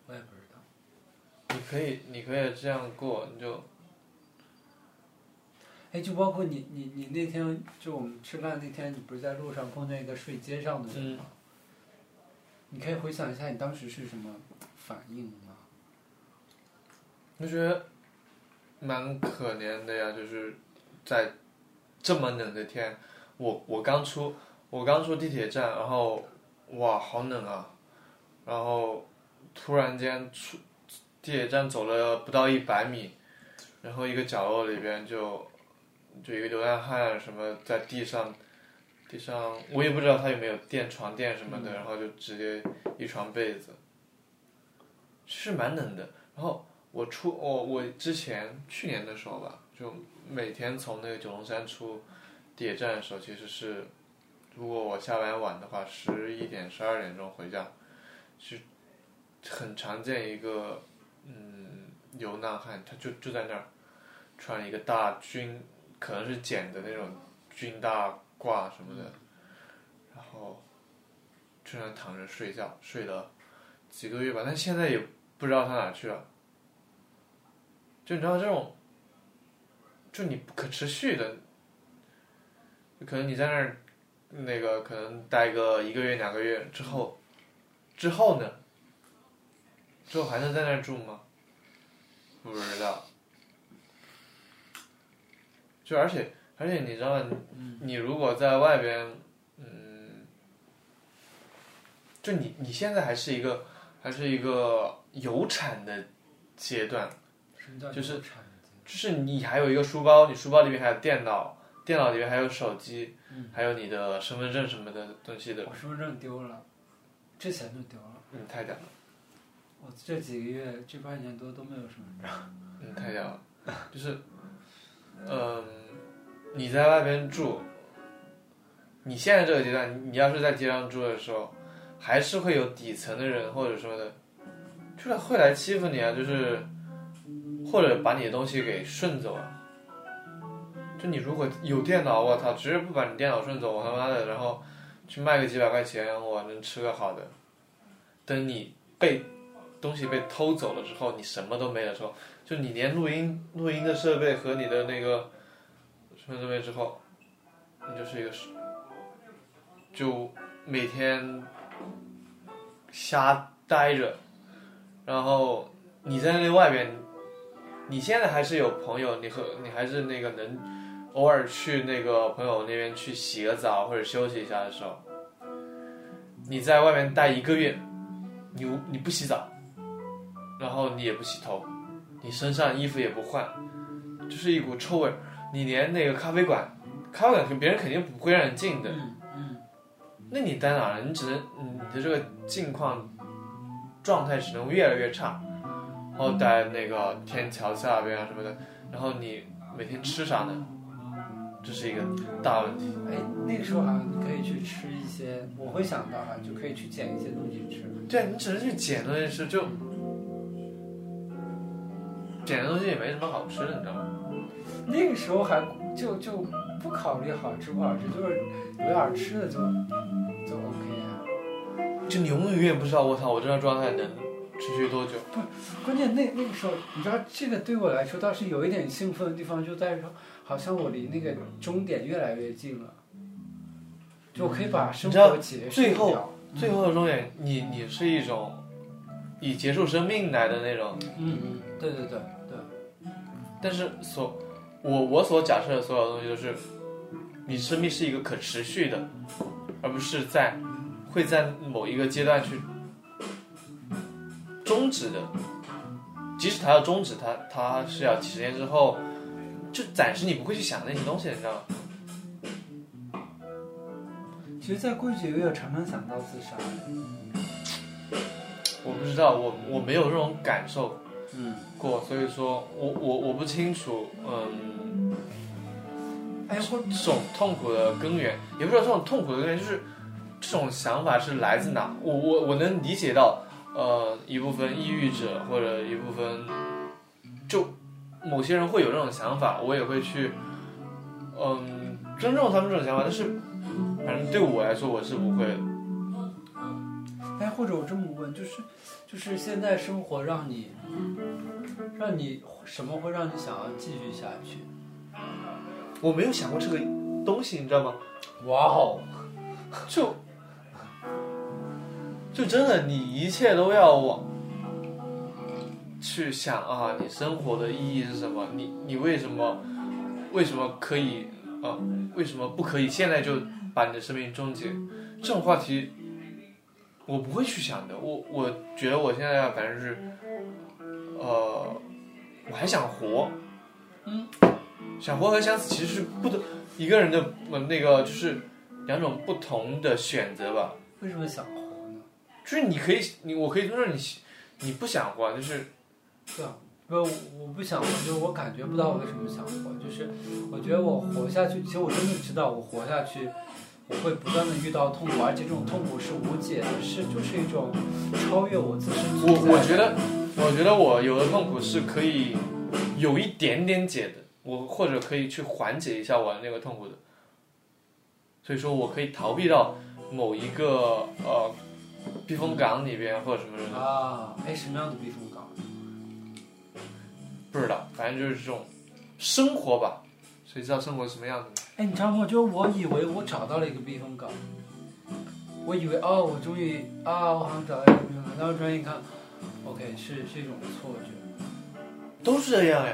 我也不知道。你可以，你可以这样过，你就哎，就包括你你你那天就我们吃饭那天，你不是在路上碰见一个睡街上的人吗？你可以回想一下你当时是什么反应吗？我觉得蛮可怜的呀，就是在这么冷的天，我我刚出我刚出地铁站，然后哇好冷啊，然后突然间出地铁站走了不到一百米，然后一个角落里边就就一个流浪汉什么在地上。地上我也不知道他有没有垫床垫什么的，然后就直接一床被子，是蛮冷的。然后我出我我之前去年的时候吧，就每天从那个九龙山出地铁站的时候，其实是如果我下班晚的话，十一点十二点钟回家，是很常见一个嗯流浪汉，他就就在那儿穿了一个大军，可能是剪的那种军大。褂什么的，然后就那躺着睡觉，睡了几个月吧，但现在也不知道他哪去了。就你知道这种，就你不可持续的，可能你在那儿那个可能待个一个月两个月之后，之后呢？之后还能在那儿住吗？不知道。就而且。而且你知道，你如果在外边，嗯，就你你现在还是一个还是一个有产的阶段，就是就是你还有一个书包，你书包里面还有电脑，电脑里面还有手机，还有你的身份证什么的东西的。我身份证丢了，之前就丢了。嗯，太屌了。我这几个月这半年多都没有身份证。嗯，太屌了，[LAUGHS] 就是，嗯。你在外边住，你现在这个阶段，你要是在街上住的时候，还是会有底层的人或者说的，就是会来欺负你啊，就是，或者把你的东西给顺走啊。就你如果有电脑，我操，直接不把你电脑顺走，我他妈的，然后去卖个几百块钱，我能吃个好的。等你被东西被偷走了之后，你什么都没了时候，就你连录音录音的设备和你的那个。分这边之后，你就是一个，就每天瞎待着，然后你在那外边，你现在还是有朋友，你和你还是那个能偶尔去那个朋友那边去洗个澡或者休息一下的时候，你在外面待一个月，你你不洗澡，然后你也不洗头，你身上衣服也不换，就是一股臭味。你连那个咖啡馆，咖啡馆别人肯定不会让你进的。嗯嗯。那你待哪了？你只能你的这个境况状态只能越来越差。然后待那个天桥下边啊什么的，然后你每天吃啥呢？这是一个大问题。哎，那个时候好像你可以去吃一些，我会想到哈，就可以去捡一些东西吃。对，你只能去捡东西吃，就捡的东西也没什么好吃的，你知道吗？那个时候还就就不考虑好吃不好吃，就是有点吃的就就 OK 啊。就你永远不知道，我操，我这样状态能持续多久？不，关键那那个时候，你知道这个对我来说倒是有一点兴奋的地方，就在于说，好像我离那个终点越来越近了，就可以把生活结束最后最后的终点，你你是一种以结束生命来的那种。嗯嗯，对对对对。但是所。我我所假设的所有东西都是，你生命是一个可持续的，而不是在会在某一个阶段去终止的。即使它要终止，它它是要几十年之后，就暂时你不会去想那些东西，你知道吗？其实，在过去几个月，常常想到自杀。我不知道，我我没有这种感受嗯，过，所以说我我我不清楚，嗯，哎，或这种痛苦的根源，也不知道这种痛苦的根源就是这种想法是来自哪。我我我能理解到，呃，一部分抑郁者或者一部分就某些人会有这种想法，我也会去，嗯，尊重他们这种想法，但是反正对我来说我是不会的。哎，或者我这么问，就是，就是现在生活让你，让你什么会让你想要继续下去？我没有想过这个东西，你知道吗？哇哦，就就真的，你一切都要往去想啊，你生活的意义是什么？你你为什么为什么可以啊？为什么不可以现在就把你的生命终结？这种话题我不会去想的。我我觉得我现在反正是呃，我还想活，嗯，想活和想死其实是不同一个人的呃那个就是两种不同的选择吧。为什么想活呢？就是你可以，你我可以尊重你，你不想活，就是对啊，不，我不想活，就是我感觉不到我为什么想活，就是我觉得我活下去，其实我真的知道我活下去，我会不断的遇到痛苦，而且这种痛苦是无解的，是就是一种超越我自身。我我觉得，我觉得我有的痛苦是可以有一点点解的，我或者可以去缓解一下我的那个痛苦的，所以说我可以逃避到某一个呃避风港里边或者什么什么，啊，哎，什么样的避风港？不知道，反正就是这种生活吧，谁知道生活什么样子呢？哎，你知道吗？就我以为我找到了一个避风港，我以为哦，我终于啊，我好像找到一个避风港，然后转眼一看，OK，是是一种错觉。都是这样呀，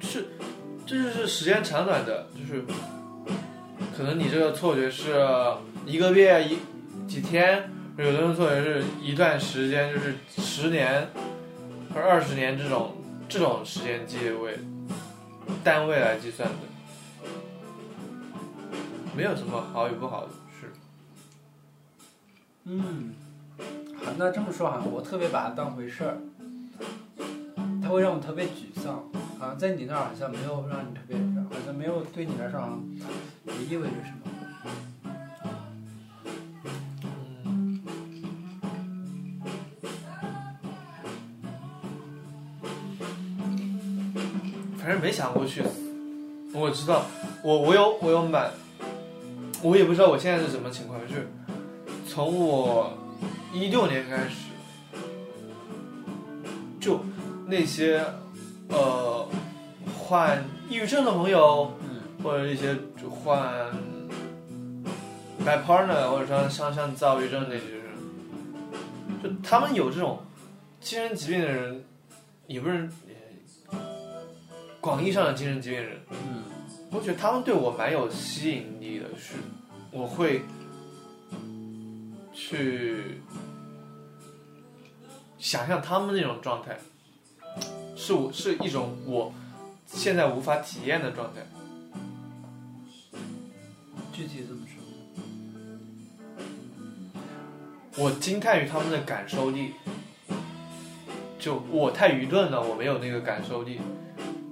是，这就是时间长短的，就是可能你这个错觉是一个月一几天，有的人错觉是一段时间，就是十年或者二十年这种这种时间计位单位来计算的，没有什么好与不好的，事嗯，好，那这么说哈我特别把它当回事儿，它会让我特别沮丧。好像在你那儿好像没有让你特别，好像没有对你来说好像也意味着什么。反正没想过去死。我知道，我我有我有买，我也不知道我现在是什么情况，就是从我一六年开始，就那些呃患抑郁症的朋友，嗯，或者一些就患 bipolar 或者说像像躁郁症那些人，就他们有这种精神疾病的人，也不是呃广义上的精神疾病人，嗯，我觉得他们对我蛮有吸引力的，是我会去想象他们那种状态，是我是一种我现在无法体验的状态。具体怎么说？我惊叹于他们的感受力，就我太愚钝了，我没有那个感受力，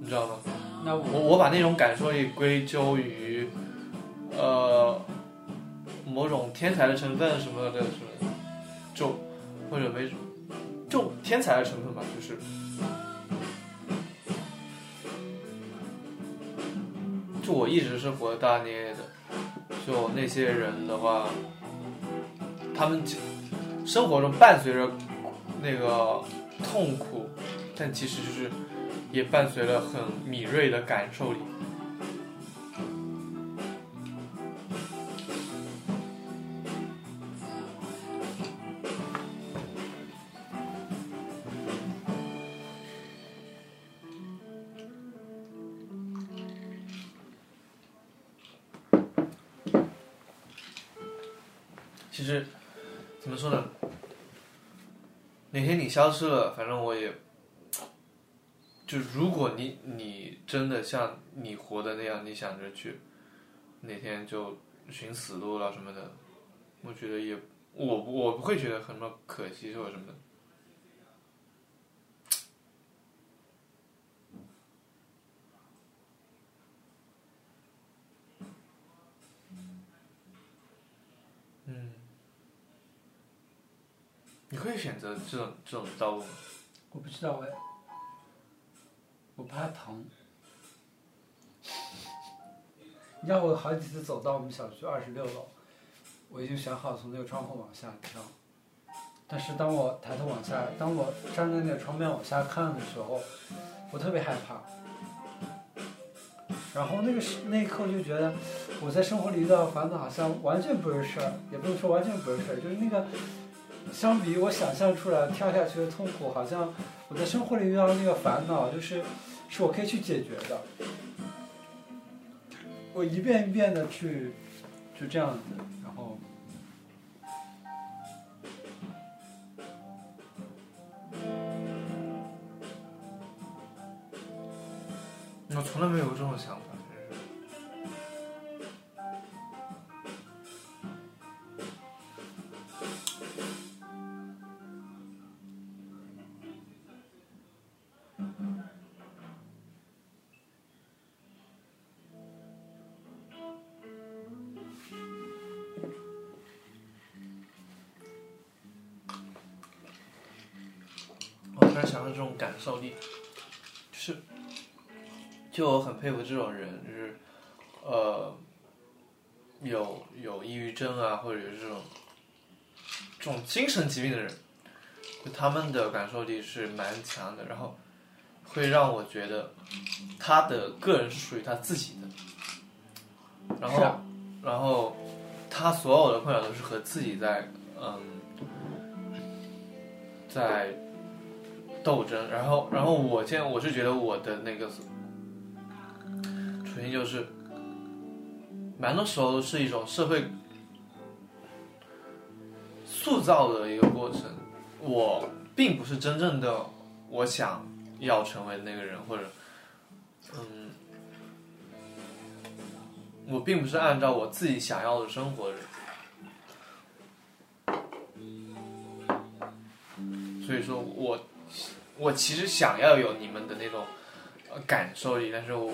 你知道吗？那我我我把那种感受也归咎于，呃，某种天才的成分什么的，什么，就或者没，就天才的成分吧，就是，就我一直是活得大咧咧的，就那些人的话，他们生活中伴随着那个痛苦，但其实就是也伴随了很敏锐的感受力其实怎么说呢？哪天你消失了反正我也就如果你你真的像你活的那样，你想着去哪天就寻死路了什么的，我觉得也我我不会觉得很什么可惜或者什么的。嗯，你会选择这种这种道路吗？我不知道哎，我怕疼。你知道我好几次走到我们小区二十六楼，我已经想好从那个窗户往下跳，但是当我抬头往下，当我站在那个窗边往下看的时候，我特别害怕。然后那个时那一刻就觉得我在生活里遇到的烦恼好像完全不是事儿，也不能说完全不是事儿，就是那个相比我想象出来跳下去的痛苦，好像我在生活里遇到的那个烦恼，就是是我可以去解决的。我一遍一遍的去，就这样子，然后我从来没有这种想法，就我很佩服这种人，就是，呃，有有抑郁症啊，或者是这种这种精神疾病的人，就他们的感受力是蛮强的，然后会让我觉得他的个人是属于他自己的，然后、啊然后他所有的困扰都是和自己在嗯在斗争，然后然后我现在我是觉得我的那个处境就是，蛮多时候是一种社会塑造的一个过程，我并不是真正的我想要成为的那个人，或者嗯。我并不是按照我自己想要的生活的人，所以说我我其实想要有你们的那种感受力，但是我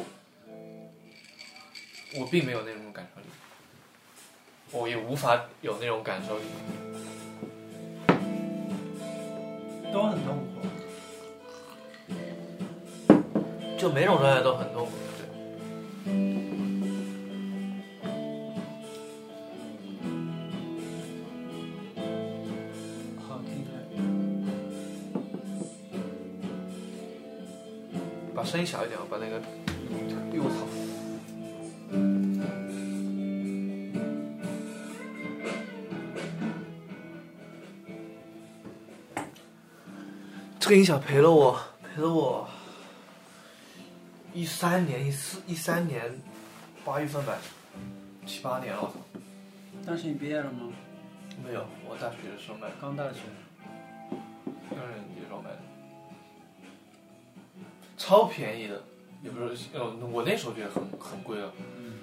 我并没有那种感受力，我也无法有那种感受力。都很痛苦。就每种状态都很痛苦，对。好听的，把声音小一点，我把那个，哎呦我操！这个音响陪了我，陪了我一三年、一四、一三年八月份吧，七八年了，我操！当时你毕业了吗？没有，我大学的时候买的，刚大学。二年级的时候买的，超便宜的，也不是，呃，我那时候觉得很很贵了，嗯，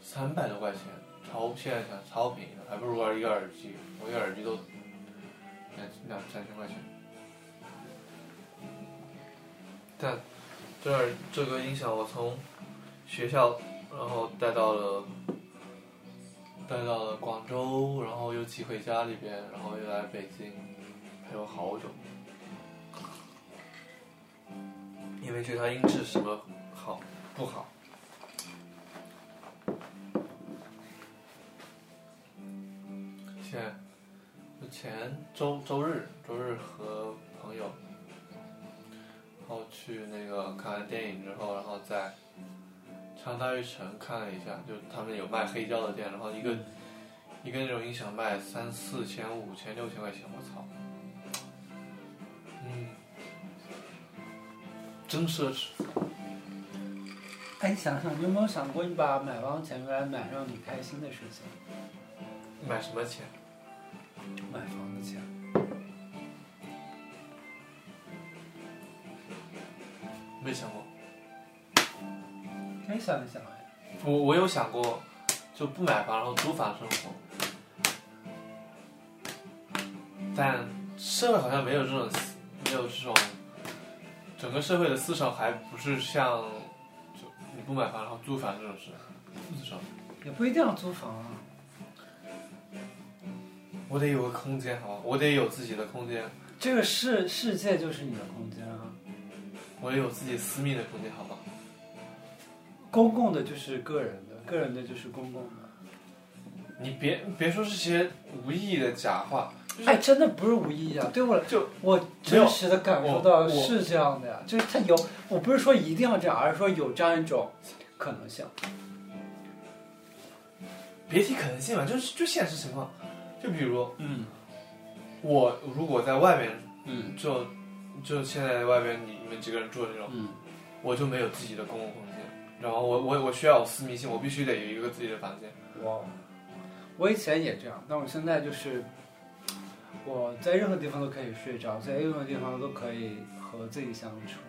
三百多块钱，超现在想超便宜的，还不如玩一个耳机，我一个耳机都两两三千块钱。但这耳这个音响我从学校，然后带到了带到了广州，然后又寄回家里边，然后又来北京，陪我好久。因为觉得它音质什么好不好。现在前周周日周日和朋友，然后去那个看完电影之后，然后在长大悦城看了一下，就他们有卖黑胶的店，然后一个一个那种音响卖三四千、五千、六千块钱，我操！嗯，真奢侈。哎，你想想，你有没有想过，你把买房钱用来买让你开心的事情？买什么钱？买房的钱。没想过。没想没想哎。我我有想过，就不买房，然后租房生活。但社会好像没有这种，没有这种，整个社会的思潮还不是像，就你不买房然后租房这种事，思潮。也不一定要租房啊。我得有个空间，好吧，我得有自己的空间，这个世世界就是你的空间啊，我也有自己私密的空间，好吗。公共的就是个人的，个人的就是公共的。你别别说这些无意义的假话，就是哎，真的不是无意义啊！对我就我真实的感受到是这样的呀，就是他有，我不是说一定要这样，而是说有这样一种可能性。别提可能性了，就是就现实情况，就比如嗯我如果在外面嗯就就现在外边你你们几个人住的那种，嗯，我就没有自己的公共空间，然后我我我需要有私密性，我必须得有一个自己的房间。哇，我以前也这样，但我现在就是我在任何地方都可以睡着，在任何地方都可以和自己相处。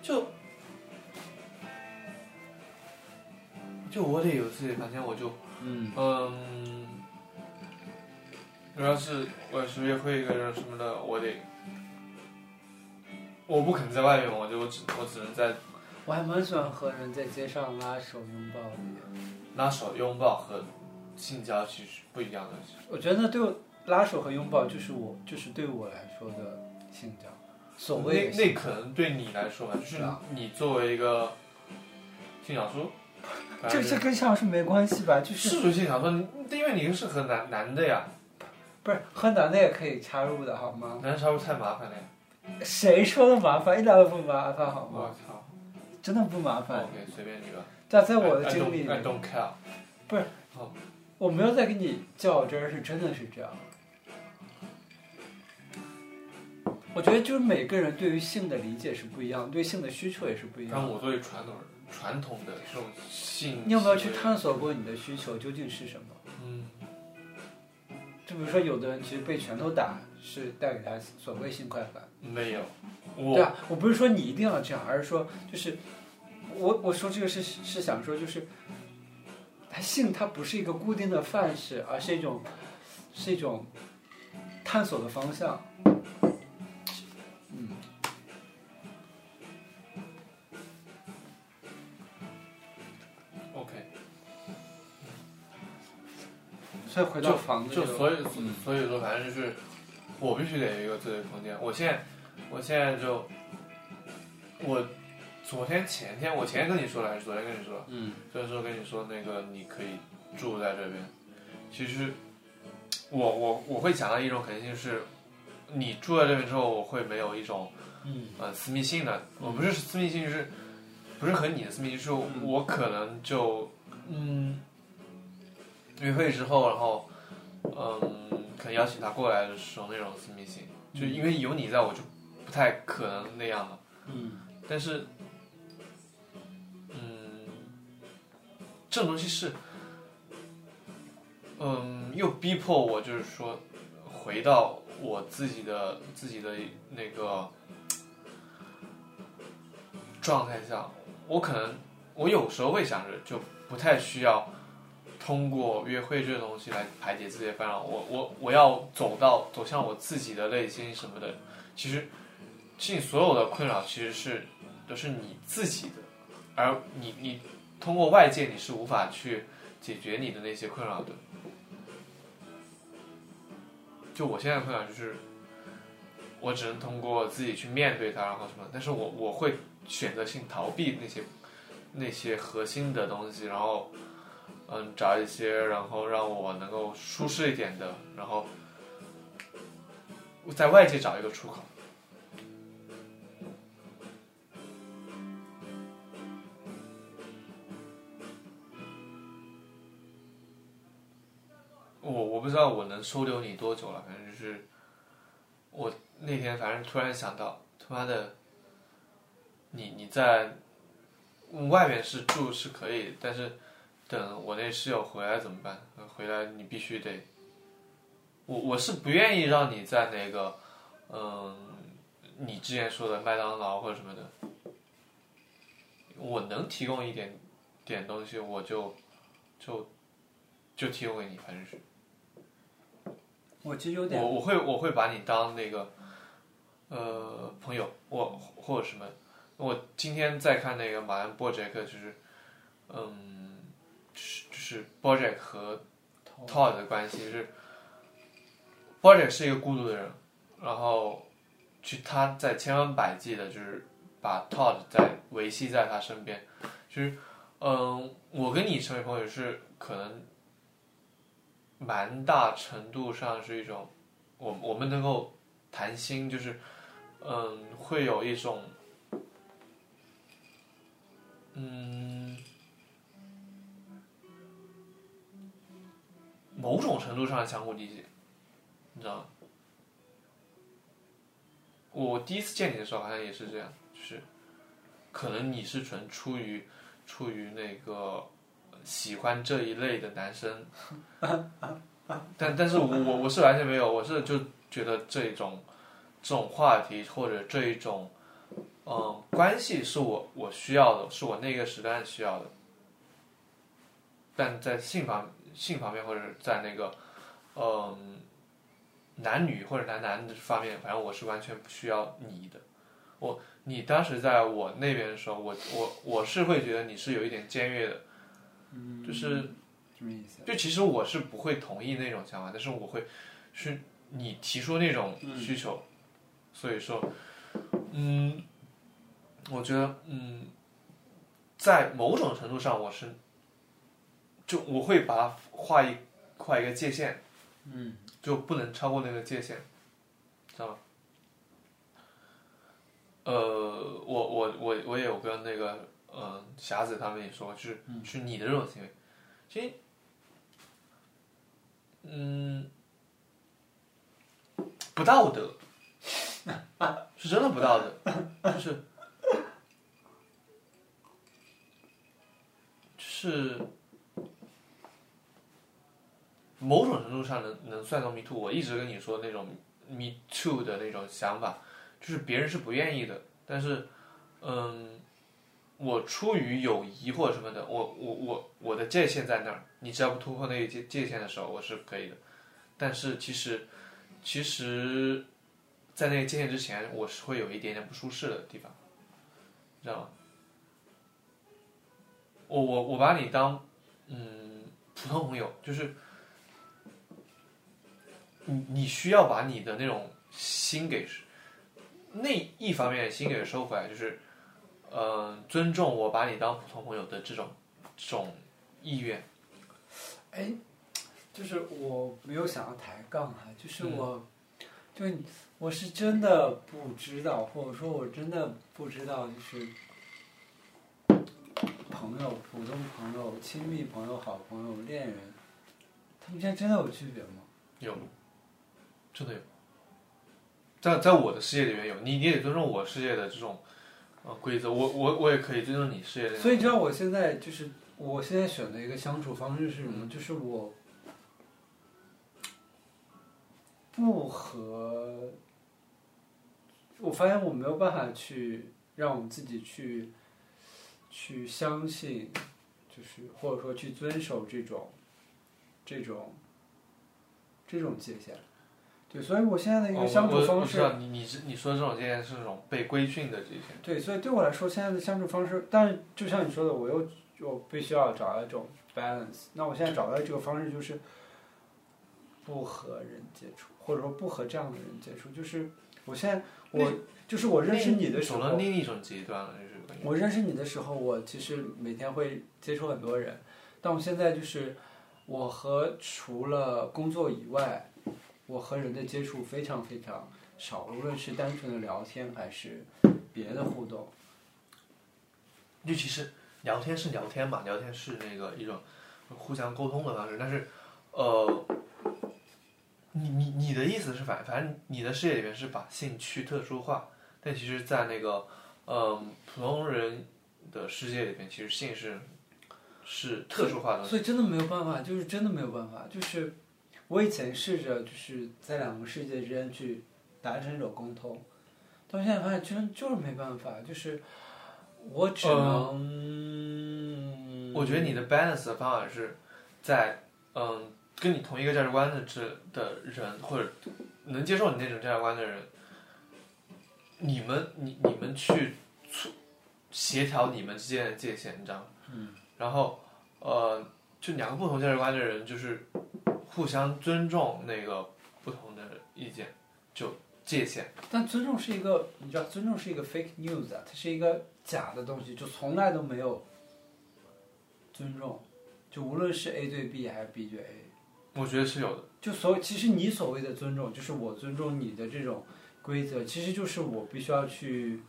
就就我得有自己的房间，我就嗯嗯，我要是我要是约会一个人什么的，我得。我不肯在外面，我就我只我只能在我还蛮喜欢和人在街上拉手拥抱的。拉手拥抱和性交其实不一样的。我觉得对我拉手和拥抱就是我就是对我来说的性交，所谓那那可能对你来说吧，就是你作为一个性小说，这这跟性是没关系吧？就是是属于性小说，你因为你是和男男的呀，不是和男的也可以插入的好吗？男的插入太麻烦了呀。谁说的麻烦？一点都不麻烦好我吗？操真的不麻烦。，OK，随便你吧。但在我的经历 don't- I 里，don't care。我没有在跟你较真儿，是真的是这样。我觉得就是每个人对于性的理解是不一样，对性的需求也是不一样的。但我作为传统人传统的这种性，你有没有去？探索过你的需求究竟是什么？嗯，就比如说，有的人其实被拳头打是带给他所谓性快感，没有。对我啊，我不是说你一定要这样，而是说就是我我说这个是是想说就是，它性它不是一个固定的范式，而是一种是一种探索的方向。嗯，OK，所以回到房子这个就所以嗯所以说，反正就是我必须得有一个自己的空间。我现在我现在就我昨天前天我前天跟你说了还是昨天跟你说了？嗯所以说跟你说那个你可以住在这边。其实我我我会想到一种可能性是，你住在这边之后，我会没有一种嗯呃私密性的，我不是私密性，就是不是和你的私密性，就是我可能就嗯约会之后，然后嗯可能邀请他过来的时候那种私密性，就因为有你在，我就不太可能那样了。嗯但是，嗯，这种东西是，嗯，又逼迫我，就是说，回到我自己的自己的那个状态下，我可能我有时候会想着，就不太需要通过约会这个东西来排解自己的烦恼。我我我要走到走向我自己的内心什么的，其实，其实所有的困扰其实是都是你自己的，而你你通过外界你是无法去解决你的那些困扰的。就我现在的困扰就是，我只能通过自己去面对它，然后什么，但是我我会选择性逃避那些那些核心的东西，然后嗯找一些然后让我能够舒适一点的，然后在外界找一个出口。我我不知道我能收留你多久了，反正就是我那天反正突然想到，他妈的，你你在外面是住是可以，但是等我那室友回来怎么办？回来你必须得我我是不愿意让你在那个，嗯，你之前说的麦当劳或者什么的，我能提供一点点东西，我就就就提供给你，反正是。我其实有点我我会我会把你当那个呃朋友，我或者什么。我今天在看那个马兰波杰克，就是嗯，是 BoJack 和 Todd 的关系是，Bojack 是一个孤独的人，然后去他在千方百计的，就是把 Todd 在维系在他身边，就是嗯，我跟你成为朋友是可能蛮大程度上是一种，我我们能够谈心，就是嗯，会有一种嗯。某种程度上相互理解，你知道吗？我第一次见你的时候好像也是这样，就是可能你是纯出于出于那个喜欢这一类的男生，[LAUGHS] 但但是我我我是完全没有，我是就觉得这一种这种话题或者这一种嗯关系是我我需要的，是我那个时段需要的，但在性方面性方面或者在那个嗯男女或者男男的方面，反正我是完全不需要你的。我你当时在我那边的时候，我我我是会觉得你是有一点僭越的，就是什么意思？就其实我是不会同意那种想法，但是我会是你提出那种需求，所以说，嗯，我觉得嗯，在某种程度上我是，就我会把它画一画一个界限，嗯，就不能超过那个界限，知道吗？呃，我我我我也有跟那个嗯霞子他们也说，就是是你的这种行为，其实。嗯，不道德，是真的不道德，就是就是某种程度上能能算作 me too。我一直跟你说那种 me too 的那种想法，就是别人是不愿意的，但是嗯，我出于友谊或什么的，我我我我的界限在那儿。你只要不突破那个界界限的时候，我是可以的。但是其实，其实，在那个界限之前，我是会有一点点不舒适的地方，知道吗？我我我把你当嗯普通朋友，就是你你需要把你的那种心给那一方面的心给收回来，就是呃尊重我把你当普通朋友的这种这种意愿。哎，就是我没有想要抬杠哈，就是我，就我是真的不知道，或者说我真的不知道，就是朋友、普通朋友、亲密朋友、好朋友、恋人，他们之间真的有区别吗？有，真的有。在在我的世界里面有，你你也尊重我世界的这种呃规则，我我我也可以尊重你世界的。所以你知道我现在就是。我现在选的一个相处方式是什么？就是我不和，我发现我没有办法去让我自己去去相信，就是或者说去遵守这种这种这种界限。对，所以我现在的一个相处方式，你你是你说的这种现在是那种被规训的这些。对，所以对我来说，现在的相处方式，但是就像你说的，我又。就必须要找到一种 balance。那我现在找到这个方式就是不和人接触，或者说不和这样的人接触。就是我现在我就是我认识你的时候，另一种极端了，就是我认识你的时候，我其实每天会接触很多人，但我现在就是我和除了工作以外，我和人的接触非常非常少，无论是单纯的聊天还是别的互动，尤其是。聊天是聊天嘛，聊天是那个一种互相沟通的方式。但是，呃，你你你的意思是反反正你的世界里面是把性去特殊化，但其实，在那个呃普通人的世界里面，其实性是是特殊化的。所以真的没有办法，就是真的没有办法，就是我以前试着就是在两个世界之间去达成一种沟通，到现在发现真就是没办法，就是我只能，我觉得你的 balance 的方法是在嗯跟你同一个价值观的这的人，或者能接受你那种价值观的人，你们你你们去促协调你们之间的界限，你知道吗？嗯。然后呃，就两个不同价值观的人，就是互相尊重那个不同的意见，就界限。但尊重是一个，你知道，尊重是一个 fake news 啊，它是一个假的东西，就从来都没有尊重，就无论是 A 对 B 还是 B 对 A。我觉得是有的。就所其实你所谓的尊重，就是我尊重你的这种规则，其实就是我必须要去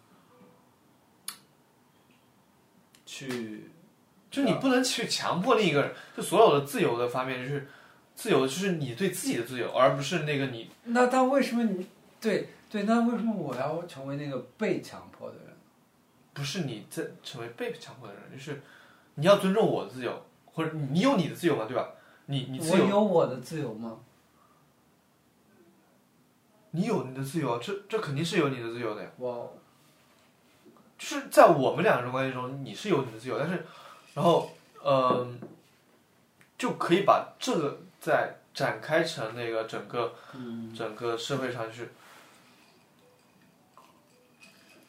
去，就你不能去强迫另一个人，就所有的自由的方面，就是自由就是你对自己的自由，而不是那个你那他为什么你对对？那为什么我要成为那个被强迫的人？不是你在成为被强迫的人，就是你要尊重我的自由，或者你有你的自由吗，对吧？你你自我由，有我的自由吗？你有你的自由啊，这这肯定是有你的自由的呀。我就是在我们两个人关系中，你是有你的自由，但是，然后，嗯、就可以把这个再展开成那个整个嗯。整个社会上去，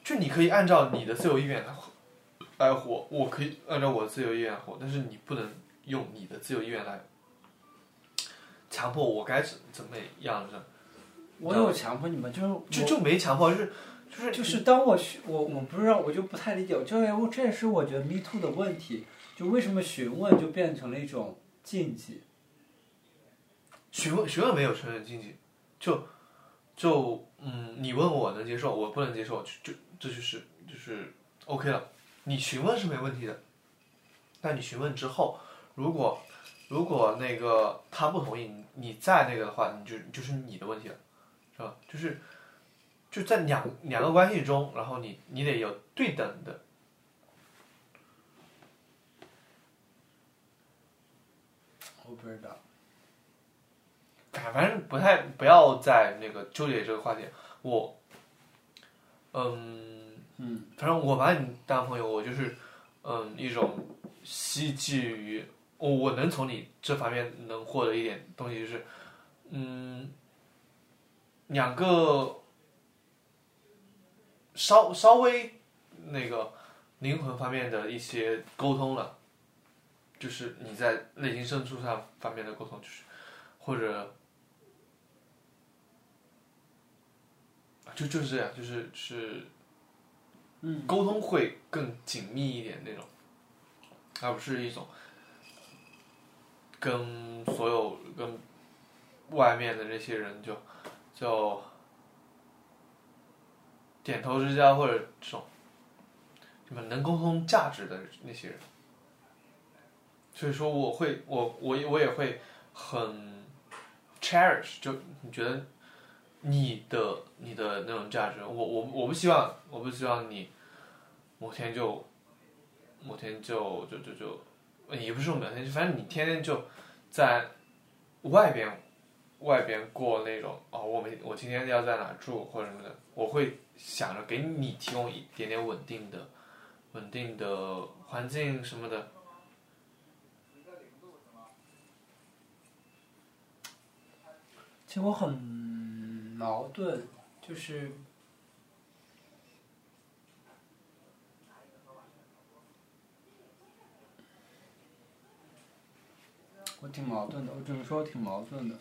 就你可以按照你的自由意愿来活来活，我可以按照我的自由意愿来活，但是你不能用你的自由意愿来强迫我该怎怎么样的，我有强迫你们，就是就就没强迫，就是就是就是当我去我我不知道，我就不太理解，我这也是我觉得 Me Too 的问题，就为什么询问就变成了一种禁忌？询问询问没有成人经济，就就嗯，你问我能接受，我不能接受，就就这就是就是 OK 了。你询问是没问题的，但你询问之后，如果如果那个他不同意，你你再那个的话，你就就是你的问题了，是吧？就是就在两两个关系中，然后你你得有对等的，我不知道，反反正不太不要再那个纠结这个话题。我嗯。嗯，反正我把你当朋友，我就是，嗯，一种希冀于我我能从你这方面能获得一点东西，就是，嗯，两个稍稍微那个灵魂方面的一些沟通了，就是你在内心深处上方面的沟通，就是或者。就就是这样，就是是嗯，沟通会更紧密一点那种，而不是一种跟所有跟外面的那些人就就点头之交或者这种什么能沟通价值的那些人。所以说，我会我我我也会很 cherish，就你觉得你的你的那种价值，我我我不希望我不希望你某天就某天就就就就，也不是某天，反正你天天就在外边外边过那种哦，我们我今天要在哪住或者什么的，我会想着给你提供一点点稳定的稳定的环境什么的。其实我很矛盾，就是我挺矛盾的，我只能说我挺矛盾的。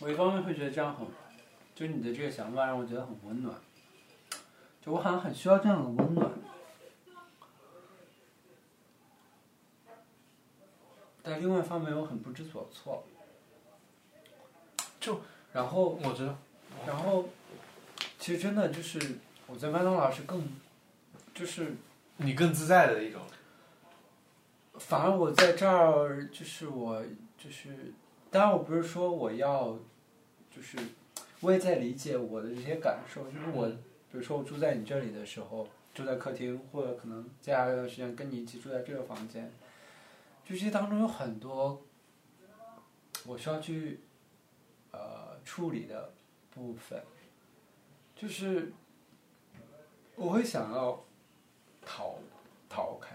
我一方面会觉得这样很，就你的这个想法让我觉得很温暖，就我好像很需要这样的温暖。但另外一方面，我很不知所措。就，然后，我知道，然后，其实真的就是我在麦当劳是更，就是你更自在的一种。反而我在这儿就是我就是，当然我不是说我要，就是我也在理解我的这些感受，就是我，比如说我住在你这里的时候，住在客厅，或者可能接下来一段时间跟你一起住在这个房间，就这当中有很多我需要去呃处理的部分，就是我会想要逃逃开，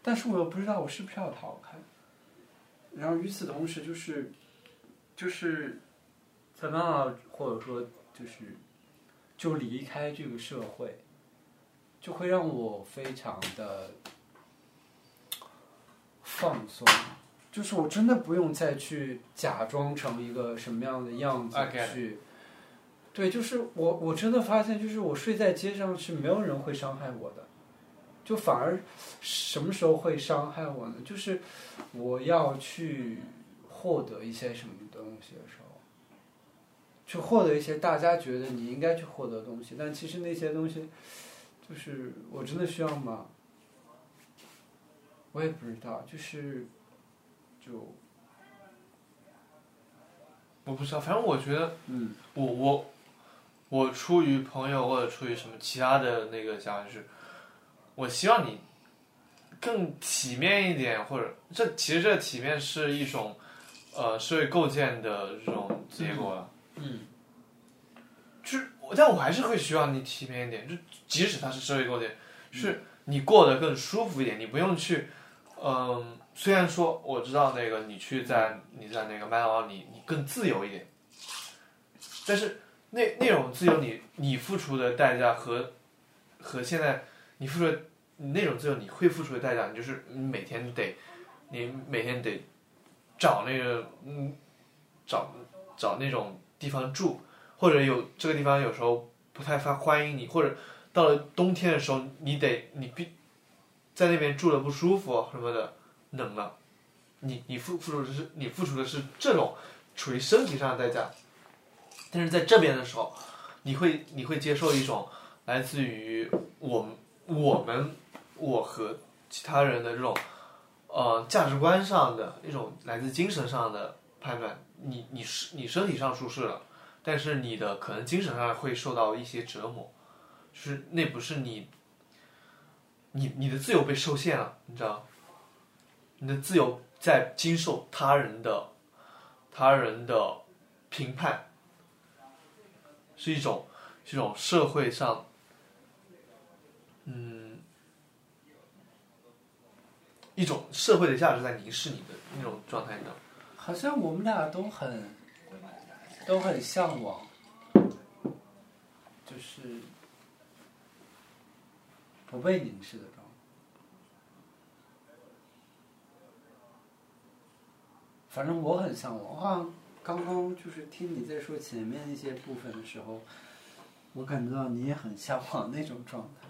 但是我又不知道我是不是要逃开。然后与此同时，就是就是在慢慢或者说就是就离开这个社会，就会让我非常的放松。就是我真的不用再去假装成一个什么样的样子去。对，就是我，我真的发现，就是我睡在街上是没有人会伤害我的，就反而什么时候会伤害我呢？就是我要去获得一些什么东西的时候，去获得一些大家觉得你应该去获得的东西，但其实那些东西，就是我真的需要吗？我也不知道，就是就我不知道，反正我觉得嗯。我我我出于朋友或者出于什么其他的那个想法，就是我希望你更体面一点，或者这其实这体面是一种呃社会构建的这种结果啊。嗯。就是，但我还是会希望你体面一点，就即使它是社会构建，是你过得更舒服一点，你不用去，嗯、嗯虽然说我知道那个你去在你在那个麦当劳你你更自由一点，但是那那种自由你你付出的代价和和现在你付出的那种自由你会付出的代价，你就是你每天得你每天得找那个嗯找找那种地方住。或者有这个地方有时候不太欢欢迎你，或者到了冬天的时候，你得你必在那边住的不舒服什么的，冷了，你你付付出的是你付出的是这种处于身体上的代价，但是在这边的时候，你会你会接受一种来自于我我们我和其他人的这种呃价值观上的一种来自精神上的判断，你你是你身体上舒适了。但是你的可能精神上会受到一些折磨，是那不是你，你你的自由被受限了，你知道？你的自由在经受他人的他人的评判，是一种是一种社会上，嗯，一种社会的价值在凝视你的那种状态，你知道？好像我们俩都很都很向往，就是不被凝视的状态。反正我很向往，我好像刚刚就是听你在说前面一些部分的时候，我感觉到你也很向往那种状态。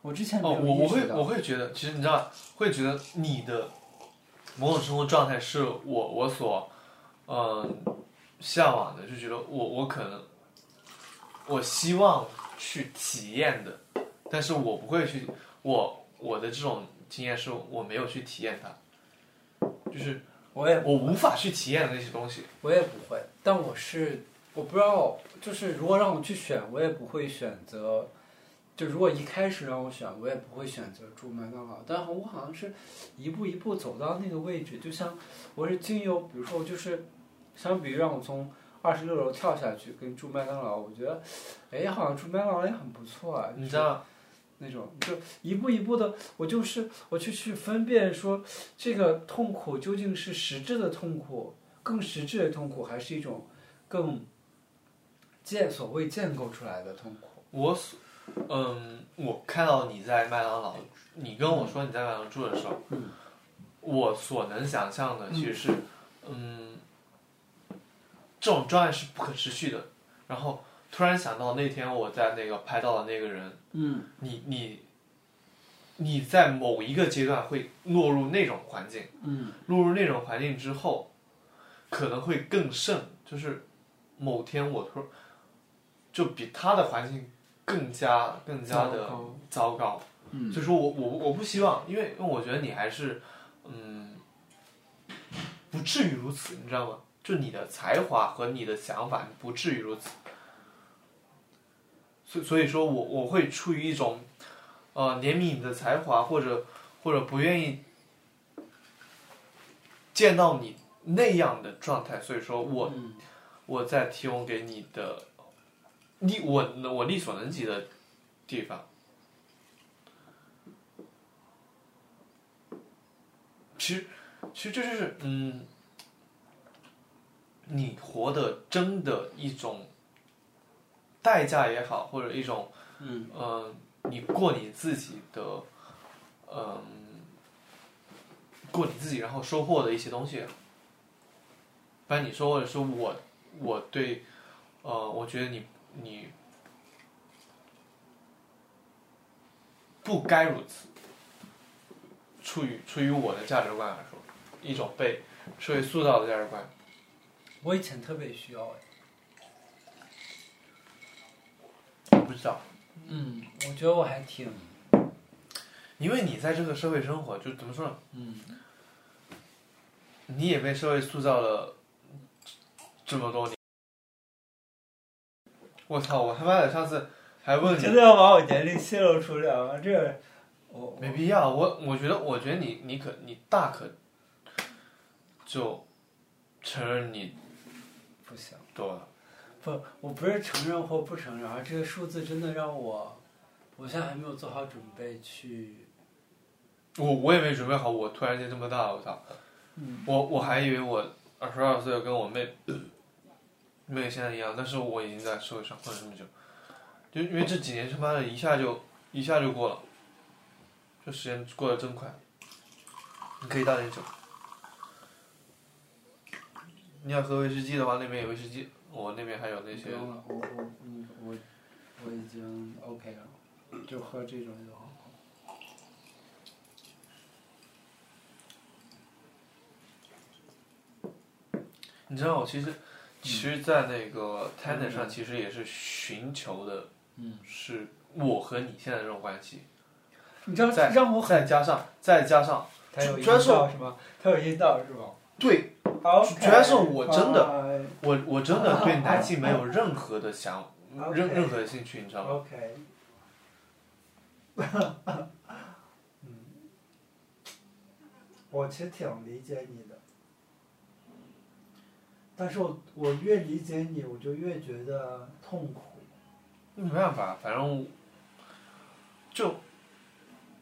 我之前哦，我我会我会觉得，其实你知道，会觉得你的某种生活状态是我我所嗯向往的，就觉得我我可能我希望去体验的，但是我不会去，我我的这种经验是我没有去体验它，就是我也我无法去体验的那些东西。我也不会，但我是我不知道，就是如果让我去选，我也不会选择。就如果一开始让我选，我也不会选择住麦当劳。但我好像是一步一步走到那个位置，就像我是经由，比如说我就是相比于让我从二十六楼跳下去跟住麦当劳，我觉得，哎，好像住麦当劳也很不错啊。你知道，那种就一步一步的，我就是我去去分辨说这个痛苦究竟是实质的痛苦，更实质的痛苦，还是一种更建所谓建构出来的痛苦。我所嗯，我看到你在麦当劳，你跟我说你在麦当劳住的时候，嗯我所能想象的其实是，嗯，这种状态是不可持续的。然后突然想到那天我在那个拍到的那个人，嗯你你你在某一个阶段会落入那种环境，嗯落入那种环境之后，可能会更甚，就是某天我突就比他的环境更加更加的糟糕糟糕。嗯所以说我我我不希望，因为因为我觉得你还是嗯不至于如此，你知道吗？就你的才华和你的想法不至于如此。所以所以说我我会出于一种呃怜悯你的才华，或者或者不愿意见到你那样的状态，所以说我嗯我在提供给你的力我我力所能及的地方。其实，其实这就是嗯，你活的真的一种代价也好，或者一种嗯呃，你过你自己的，嗯、过你自己，然后收获的一些东西。不然你说，或者说我，我对，呃，我觉得你你不该如此。出于出于我的价值观来说，一种被社会塑造的价值观。我以前特别需要哎。我不知道，嗯，我觉得我还挺因为你在这个社会生活，就怎么说呢？嗯你也被社会塑造了这么多年。我操！我他妈的上次还问你，真的要把我年龄泄露出来吗？这个我没必要。我我觉得，我觉得你你可你大可就承认你不行。多了。不，我不是承认或不承认，而这个数字真的让我，我现在还没有做好准备去。我我也没准备好，我突然间这么大，我操！嗯我我还以为我二十二岁跟我妹妹现在一样，但是我已经在社会上混了这么久，就因为这几年他妈的一下就一下就过了，这时间过得真快。你可以倒点酒。你要喝威士忌的话，那边有威士忌，我那边还有那些。不用了，我我嗯我我已经 OK 了，就喝这种就好。你知道我其实，其实，在那个 t e n d e r 上，其实也是寻求的，嗯，是我和你现在这种关系，你知道再让我很，再加上再加上，他有阴道是吗？他有阴道是吗？对，主要是我真的的我我真的对男性没有任何的想，任任何的兴趣，你知道吗？OK。[LAUGHS] 嗯，我其实挺理解你的，但是我我越理解你，我就越觉得痛苦。没办法，反正就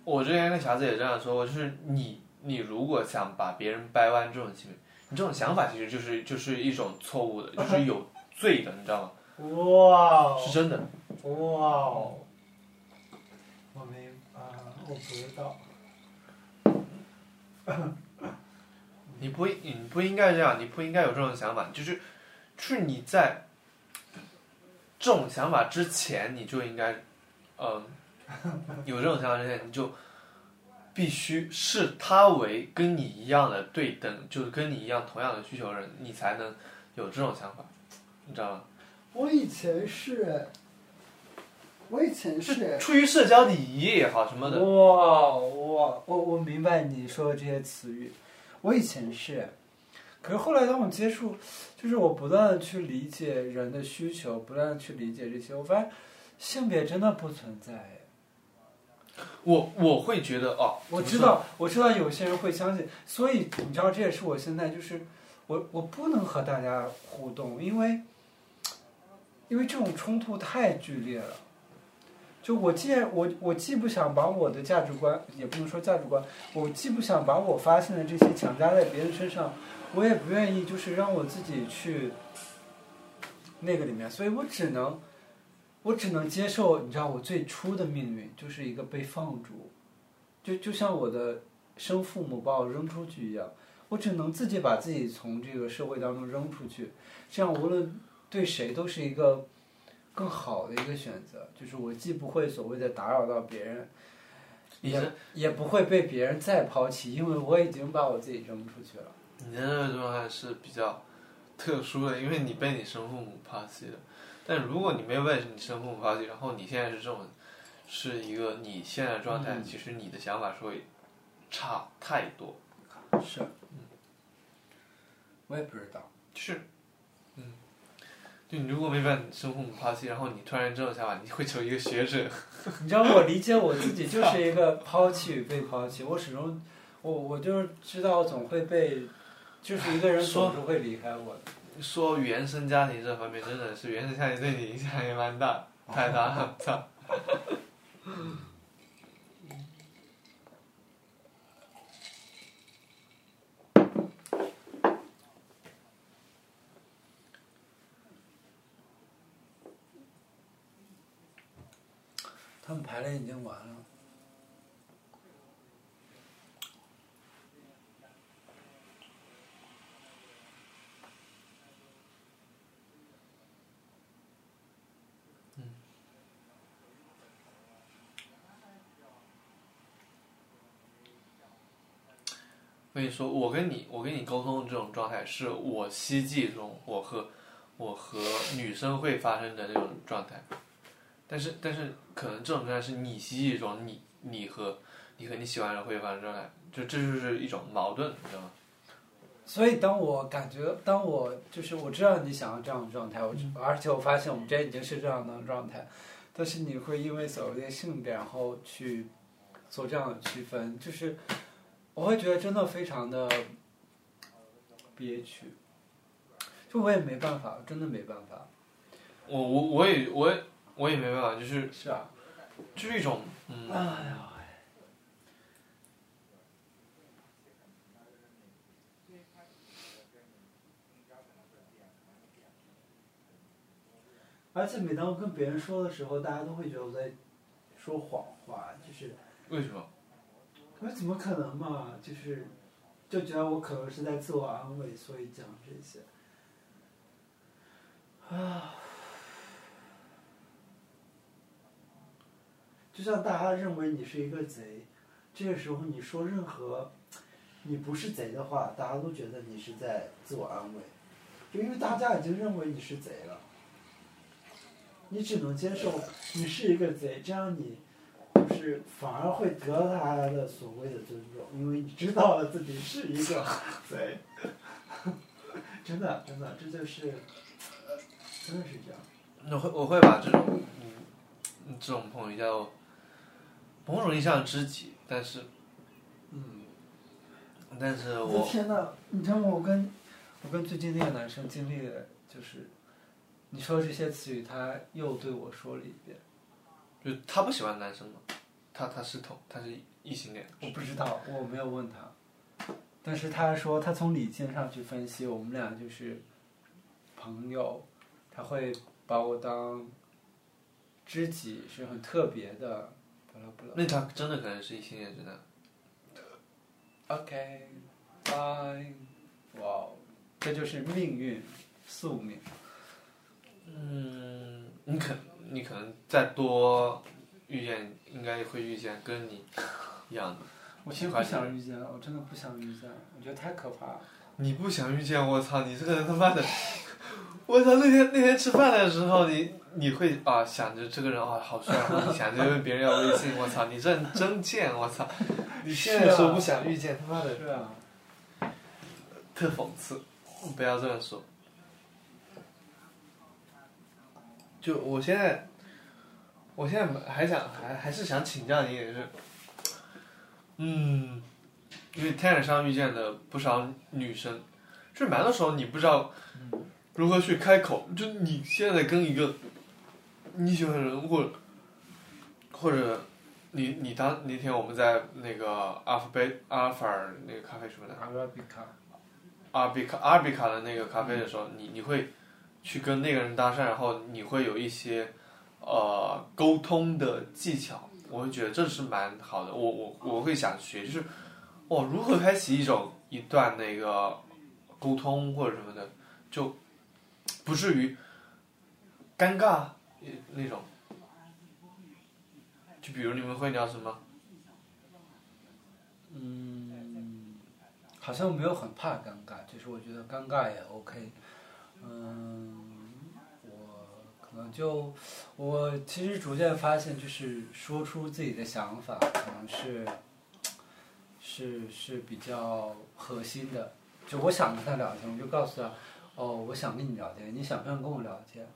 我之前跟霞子也这样说过，就是你你如果想把别人掰弯这种行为，你这种想法其实就是就是一种错误的，就是有罪的，你知道吗？哇是真的。哇哦！我明啊，我不知道。[COUGHS] 你不你不应该这样，你不应该有这种想法，就是就是你在这种想法之前，你就应该，嗯、有这种想法之前，你就必须视他为跟你一样的对等，就是跟你一样同样的需求的人，你才能有这种想法，你知道吗？我以前是，我以前是。出于社交礼仪也好什么的，哇哇，我我明白你说的这些词语，我以前是，可是后来当我接触，就是我不断的去理解人的需求，不断的去理解这些，我发现性别真的不存在。我我会觉得哦，我知道，我知道有些人会相信，所以你知道，这也是我现在就是，我我不能和大家互动，因为，因为这种冲突太剧烈了。就我既然我我既不想把我的价值观，也不能说价值观，我既不想把我发现的这些强加在别人身上，我也不愿意就是让我自己去那个里面，所以我只能，我只能接受，你知道我最初的命运就是一个被放逐。就就像我的生父母把我扔出去一样，我只能自己把自己从这个社会当中扔出去，这样无论对谁都是一个更好的一个选择。就是我既不会所谓的打扰到别人，也也不会被别人再抛弃，因为我已经把我自己扔出去了。你的那个状态是比较特殊的，因为你被你生父母抛弃了。但如果你没有被你生父母抛弃，然后你现在是这种，是一个你现在的状态，嗯其实你的想法是会差太多。是，嗯我也不知道。是，嗯，就你如果没问你生父母抛弃，然后你突然这种想法，你会成为一个学者。[LAUGHS] 你知道我理解我自己就是一个抛弃与被抛弃，我始终，我我就是知道总会被就是一个人总是会离开我的。说原生家庭这方面，真的是原生家庭对你影响也蛮大，太大了，操！[LAUGHS] [LAUGHS] 他们排练已经完了。我跟你说，我跟你我跟你沟通的这种状态，是我希冀中我和我和女生会发生的那种状态，但是但是可能这种状态是你希冀中你你和你和你喜欢的人会发生状态，就这就是一种矛盾，你知道吗？所以当我感觉，当我就是我知道你想要这样的状态，我知而且我发现我们之间已经是这样的状态，但是你会因为所谓的性别，然后去做这样的区分，就是我会觉得真的非常的憋屈，就我也没办法，真的没办法。我我我也我也我也没办法，就是是啊，就是一种嗯，哎呀，而且每当我跟别人说的时候，大家都会觉得我在说谎话，就是为什么？我说怎么可能嘛？就是就觉得我可能是在自我安慰，所以讲这些。啊，就像大家认为你是一个贼，这个时候你说任何你不是贼的话，大家都觉得你是在自我安慰，就因为大家已经认为你是贼了，你只能接受你是一个贼，这样你就是反而会得到他的所谓的尊重，因为你知道了自己是一个 [LAUGHS] 贼，真的真的这就是真的是这样。我会我会把这种嗯这种朋友叫某种意义上知己，但是嗯，但是我天呐，你知道吗？我跟我跟最近那个男生经历的就是，你说这些词语，他又对我说了一遍。就他不喜欢男生嘛，他他是同他是异性恋，我不知道，我没有问他，但是他说他从理性上去分析，我们俩就是朋友，他会把我当知己，是很特别的，巴拉巴拉。那他真的可能是异性恋真的。OK，拜，哇哦，这就是命运，宿命。嗯，你可你可能再多遇见，应该会遇见跟你一样的。我其实不想遇见，我真的不想遇见，我觉得太可怕了。你不想遇见我操，你这个人他妈的，我操！那天那天吃饭的时候，你你会啊想着这个人啊好帅，你想着问别人要微信，我操！你这人真贱，我操！你现在说不想遇见，他妈的是啊，特讽刺，不要这么说。就我现在，我现在还想还还是想请教你一点是，嗯，因为天台上遇见的不少女生，就是蛮多时候你不知道如何去开口，就你现在跟一个你喜欢的人，或者或者你你当那天我们在那个阿尔贝阿尔法尔那个咖啡什么的。阿拉比卡，阿比卡阿比卡的那个咖啡的时候，你你会去跟那个人搭讪，然后你会有一些呃沟通的技巧，我会觉得这是蛮好的。我我我会想学，就是哦如何开启一种一段那个沟通或者什么的，就不至于尴尬那种。就比如你们会聊什么？嗯，好像没有很怕尴尬，就是我觉得尴尬也 OK。嗯，我可能就我其实逐渐发现，就是说出自己的想法，可能是是是比较核心的。就我想跟他聊天，我就告诉他，哦，我想跟你聊天，你想不想跟我聊天？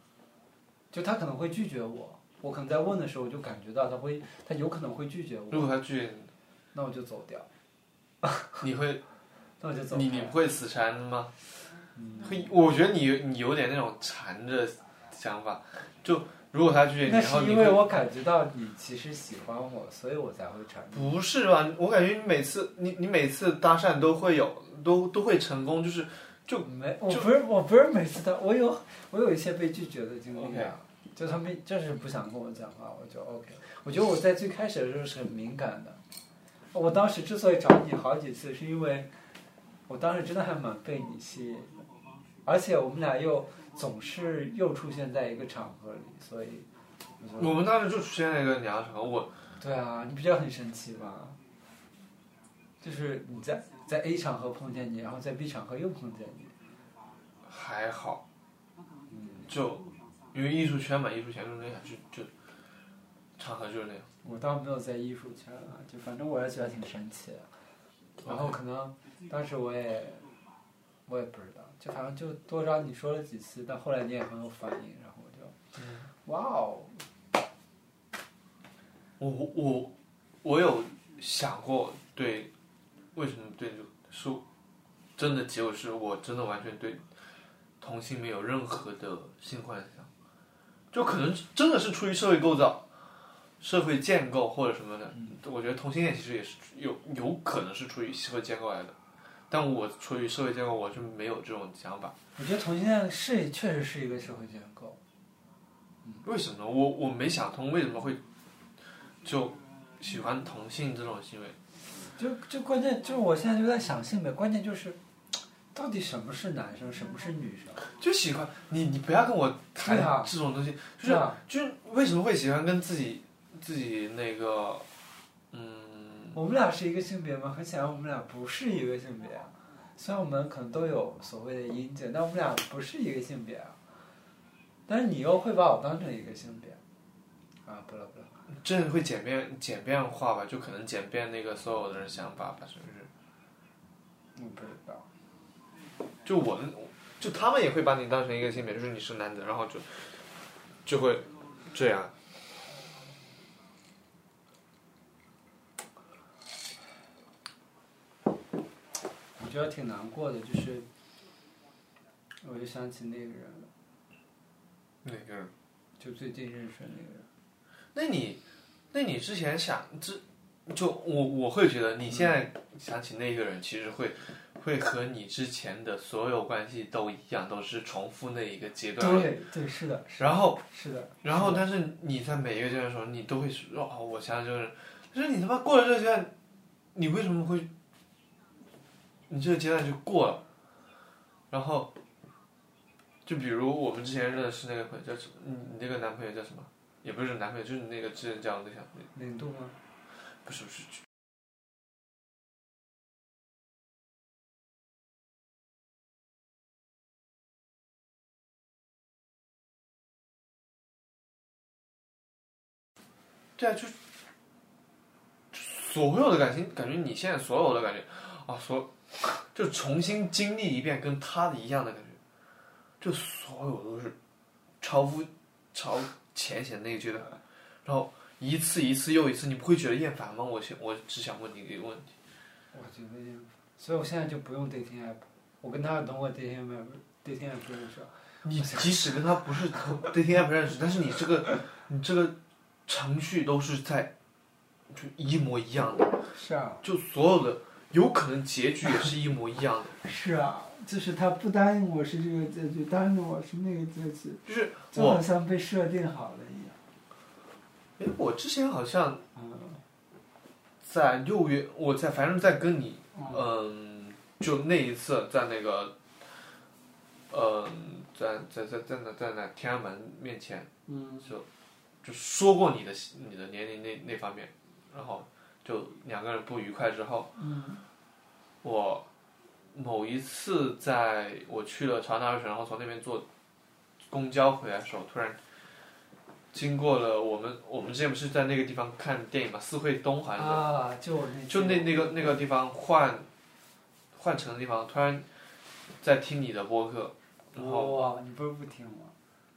就他可能会拒绝我，我可能在问的时候我就感觉到他会，他有可能会拒绝我，如果他拒绝你，那我就走掉。你会 [LAUGHS] 那我就走。你你不会死缠吗？嗯，我觉得你你有点那种缠着想法，就如果他拒绝你，那是因为我感觉到你其实喜欢我，所以我才会缠。不是吧？我感觉你每次你你每次搭讪都会有都都会成功，就是就没，我就不是我不是每次搭，我有我有一些被拒绝的经历就他们就是不想跟我讲话，我就 OK。我觉得我在最开始的时候是很敏感的，我当时之所以找你好几次，是因为我当时真的还蛮被你吸引的，而且我们俩又总是又出现在一个场合里，所以我我们当时就出现在一个两个场合，我对啊，你比较很神奇吧？就是你在在 A 场合碰见你，然后在 B 场合又碰见你，还好，嗯就因为艺术圈嘛，艺术圈就是那样，就就场合就是那样。我倒没有在艺术圈啊，就反正我也觉得挺神奇的。然后可能当时我也我也不知道，就反正就多找你说了几次，但后来你也很有反应，然后我就，哇哦，我我我有想过对，为什么对就是真的结果是我真的完全对同性没有任何的性幻想，就可能真的是出于社会构造、社会建构或者什么的。我觉得同性恋其实也是有有可能是出于社会建构来的，但我处于社会建构，我就没有这种想法。我觉得同性恋是确实是一个社会结构，为什么呢？我我没想通为什么会就喜欢同性这种行为。就就关键就是我现在就在想性别，关键就是到底什么是男生，什么是女生？就喜欢你，你不要跟我谈这种东西，就是就是为什么会喜欢跟自己自己那个，嗯，我们俩是一个性别吗？很显然我们俩不是一个性别啊。虽然我们可能都有所谓的阴茎，但我们俩不是一个性别啊。但是你又会把我当成一个性别，啊，不了不了，这会简便简便化吧，就可能简便那个所有的人想法吧，是不是？我不知道。就我们，就他们也会把你当成一个性别，就是你是男的，然后就就会这样。觉得挺难过的，就是我就想起那个人了，那个，就最近认识的那个人。那你，那你之前想这，就我我会觉得你现在想起那个人，其实会会和你之前的所有关系都一样，都是重复那一个阶段。对对，是的，然后，是的。然后，但是你在每一个阶段的时候，你都会说哦，我想想这个人，但是你他妈过了这个阶段，你为什么会？你这个阶段就过了，然后，就比如我们之前认识那个朋友叫什么？你你那个男朋友叫什么？也不是男朋友，就是你那个之前交往对象，零度吗？不是不是，对啊，就所有的感情，感觉你现在所有的感觉，啊，所就重新经历一遍跟他的一样的感觉，就所有都是超乎超浅显那个阶段，然后一次一次又一次，你不会觉得厌烦吗？我想，我只想问你一个问题。我觉得厌烦，所以我现在就不用 dating app。我跟他通过 dating app，dating app 认识。你即使跟他不是 [LAUGHS] dating app 认识，但是你这个你这个程序都是在就一模一样的，是啊，就所有的有可能结局也是一模一样的。是啊，就是他不答应我是这个结局，答应我是那个结局，就是就好，像被设定好了一样。哎，我之前好像嗯在六月，我在反正在跟你，嗯嗯，就那一次在那个，嗯，在在在在那在那天安门面前，嗯就就说过你的你的年龄那那方面，然后就两个人不愉快之后，嗯我某一次在我去了朝阳大学，然后从那边坐公交回来的时候，突然经过了我们我们之前不是在那个地方看电影嘛，四惠东好像是。啊，就那就那那个那个地方换换乘的地方，突然在听你的播客，然后哇，你不是不听吗？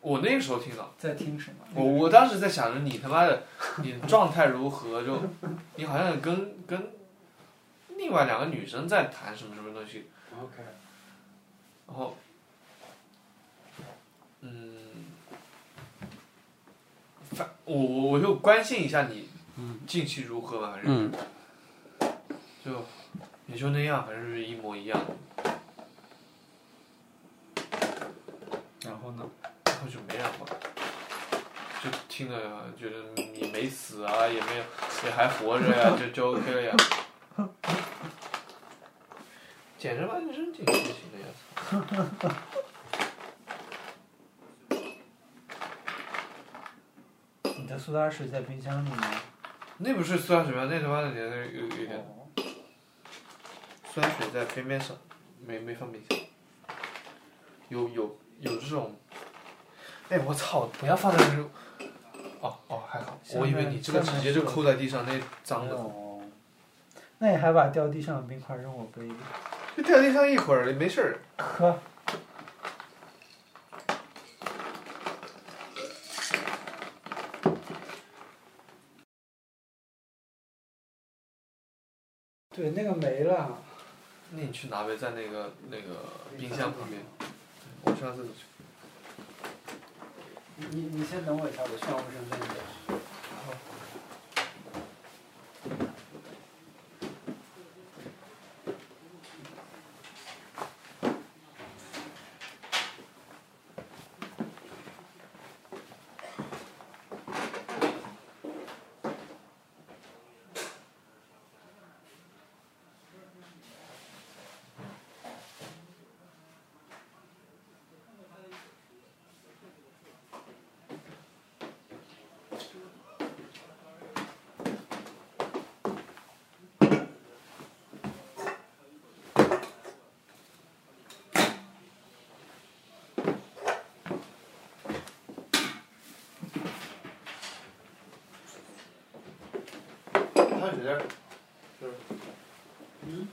我那个时候听到，在听什么？我我当时在想着你他妈的你状态如何，就 [LAUGHS] 你好像跟跟另外两个女生在谈什么什么东西，OK，然后，嗯，反我我我就关心一下你近期如何吧，反正嗯，就也就那样，反正是一模一样。的，然后呢？就没然后了，就听了觉得你没死啊，也没有也还活着呀，就就 OK 了呀。简直把你扔进去就行的呀！[LAUGHS] 你的苏打水在冰箱里吗？那不是苏打水吗？那他妈的有有点哦酸水在边边上，没没放冰箱。有有有这种，哎我操！不要放在那。哦哦还好，我以为你这个直接就扣在地上，那脏的。哦，那你还把掉地上的冰块扔我杯里？就掉地上一会儿没事儿。呵。对，那个没了。那你去拿呗，在那个那个冰箱旁边。我上厕所去。你你你先等我一下，我去拿卫生间去。handler det. Mm.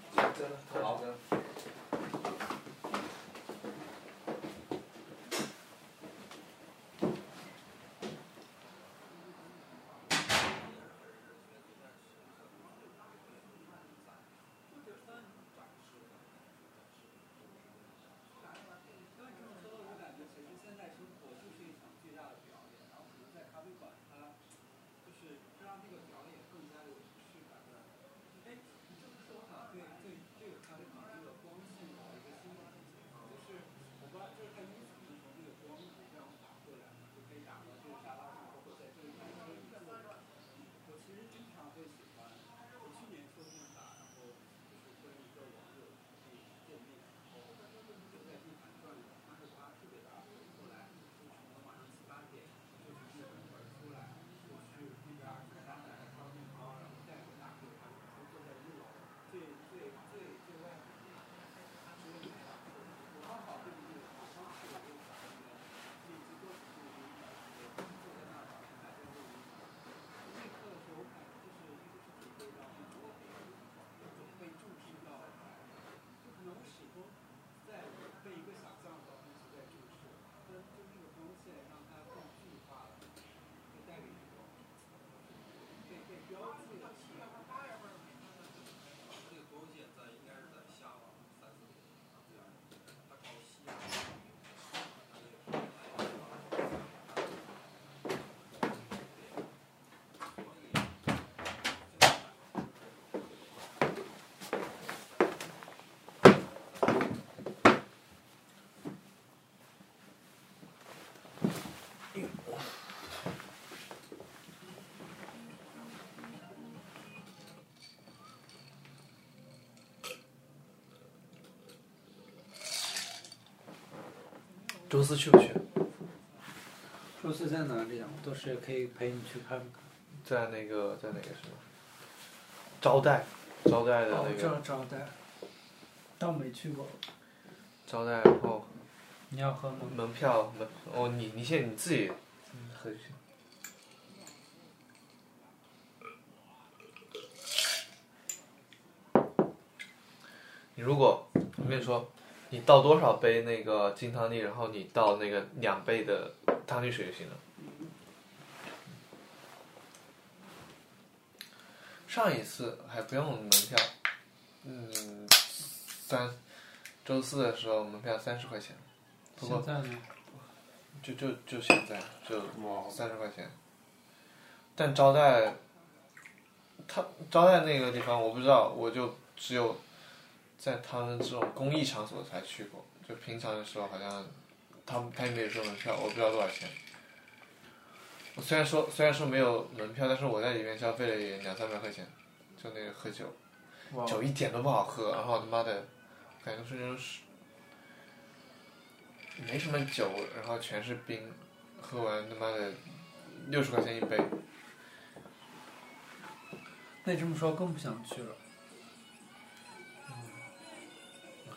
周四去不去？周四在哪里啊？我到时也可以陪你去看看。在那个在那个什么？招待，招待的哦，那个招招待。倒没去过。招待，然后你要喝吗？门票门哦，你你现在你自己嗯喝就行。你如果我跟你说，你倒多少杯那个金汤力，然后你倒那个两倍的汤力水就行了。上一次还不用门票，嗯，三周四的时候门票三十块钱，不过现在呢？就就就现在就哇，三十块钱，但招待，他招待那个地方我不知道，我就只有在他们这种公益场所才去过，就平常的时候好像他们他也没有收门票，我不知道多少钱。我虽然说虽然说没有门票，但是我在里面消费了也两三百块钱，就那个喝酒，酒一点都不好喝，然后他妈的，感觉是那种是没什么酒，然后全是冰，喝完他妈的六十块钱一杯，那这么说更不想去了。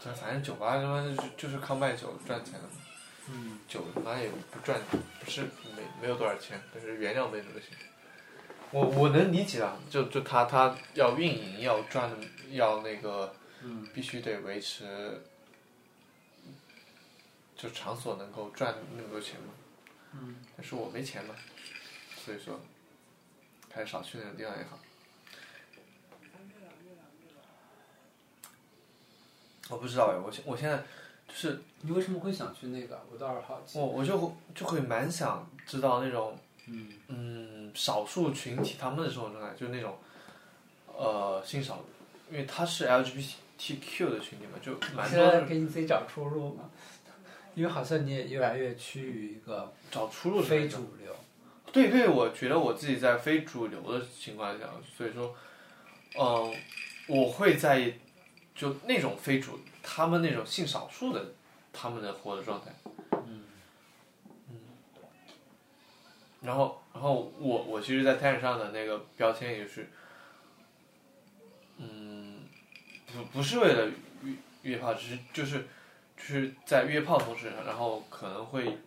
这反正酒吧他妈的就就是靠卖酒赚钱的嘛，嗯，酒他妈也不赚，不是没没有多少钱，但是原料没什么钱。我我能理解啊，就就他他要运营要赚要那个，嗯，必须得维持，就场所能够赚那么多钱嘛。嗯，但是我没钱嘛，所以说，还是少去那种地方也好。我不知道哎，我现我现在就是你为什么会想去那个？我倒是好奇。我我就会就会蛮想知道那种嗯嗯少数群体他们的生活状态，就是那种呃性少，因为他是 LGBTQ 的群体嘛，就蛮现在多给你自己找出路嘛？因为好像你也越来越趋于一个找出路的非主流。对对，我觉得我自己在非主流的情况下，所以说，嗯、我会在意就那种非主他们那种性少数的他们的活的状态。嗯然后，然后我我其实，在 Tinder 上的那个标签也是，嗯，不不是为了约约炮，只是就是就是在约炮同时，然后可能会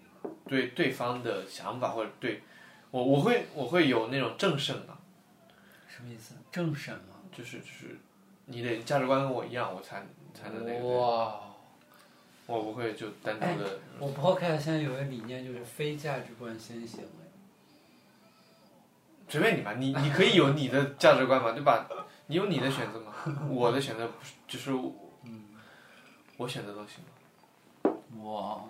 对对方的想法或者对我我会我会有那种正审啊，什么意思？正审吗？就是就是你的价值观跟我一样，我才才能那个，哇！我不会就单独的，我 Podcast 现在有个理念就是非价值观先行为。随便你吧，你你可以有你的价值观嘛，对吧？你有你的选择嘛，我的选择不是就是嗯，我选择都行嘛。哇！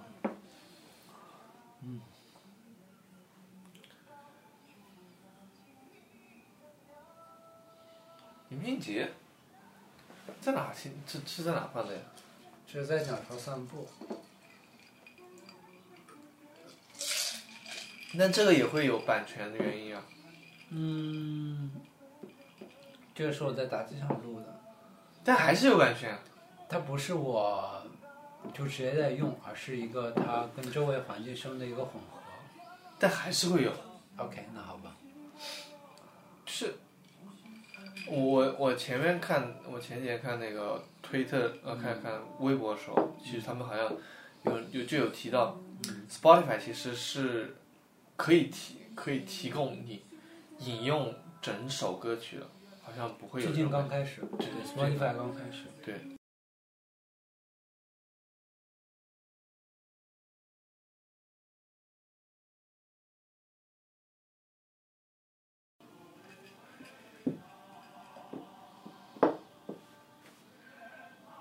林俊杰在哪听？是是在哪放的呀？就是在鸟巢散步。那这个也会有版权的原因啊。嗯，这个是我在打机上录的，但还是有版权。它不是我就直接在用，而是一个它跟周围环境声的一个混合。但还是会有，OK，那好吧。就是我我前面看，我前几天看那个推特呃看看微博的时候，其实他们好像有有就有提到，Spotify 其实是可以提可以提供你引用整首歌曲的，好像不会有最近刚开始，对对，Spotify 刚开始。对。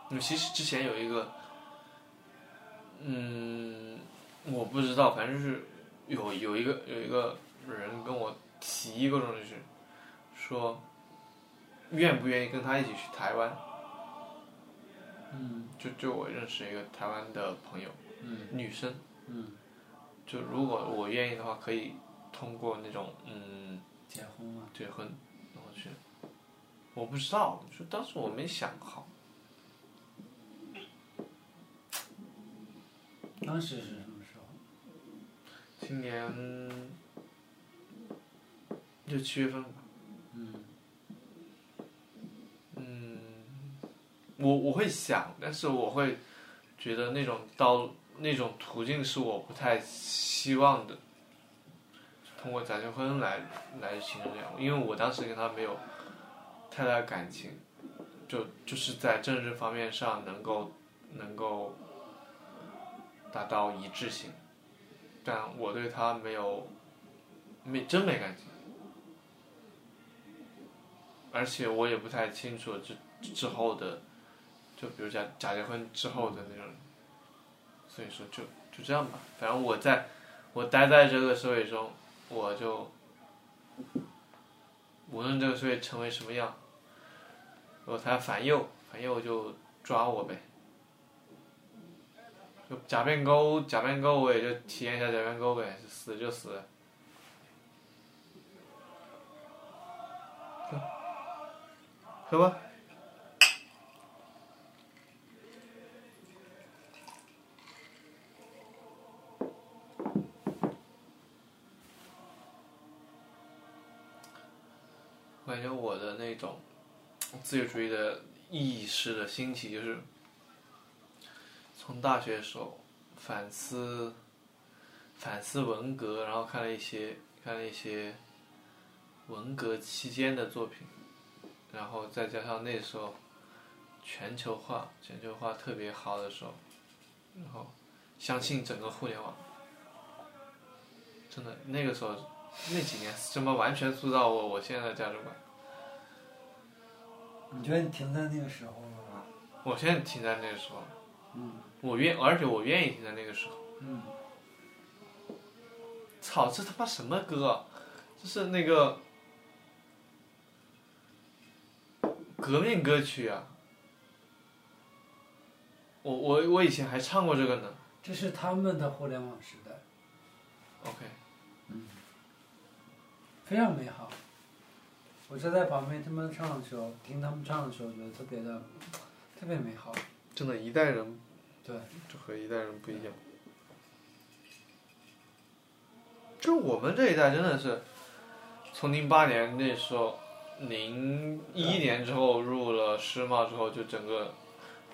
嗯，其实之前有一个，嗯，我不知道，反正是有有一个有一个人跟我提过这种就是说，愿不愿意跟他一起去台湾？嗯就就我认识一个台湾的朋友，嗯女生，嗯，就如果我愿意的话，可以通过那种嗯结婚吗。结婚，然后去。我不知道，就当时我没想好。当时是什么时候？今年就七月份吧。嗯嗯，我我会想，但是我会觉得那种道那种途径是我不太希望的，通过假结婚来来形成这样，因为我当时跟他没有太大的感情，就就是在政治方面上能够能够达到一致性，但我对他没有没真没感情。而且我也不太清楚之之后的，就比如假假结婚之后的那种，所以说就就这样吧，反正我在我待在这个社会中，我就无论这个社会成为什么样，如果他反右，反右就抓我呗。就假面沟，假面沟我也就体验一下假面沟呗，死就死。喝吧。我感觉我的那种自由主义的意识的兴起，就是从大学的时候反思反思文革，然后看了一些看了一些文革期间的作品，然后再加上那时候全球化全球化特别好的时候，然后相信整个互联网，真的那个时候那几年什么完全塑造我我现在的价值观。你觉得你停在那个时候了吗？我现在停在那个时候，嗯我愿，而且我愿意听在那个时候。嗯，操，这他妈什么歌啊？这是那个革命歌曲啊！我我我以前还唱过这个呢。这是他们的互联网时代，OK，非常美好。我就在旁边他们唱的时候，听他们唱的时候，觉得特别的特别美好。真的，一代人对，这和一代人不一样。就我们这一代真的是，从零八年那时候，零一年之后入了世贸之后，就整个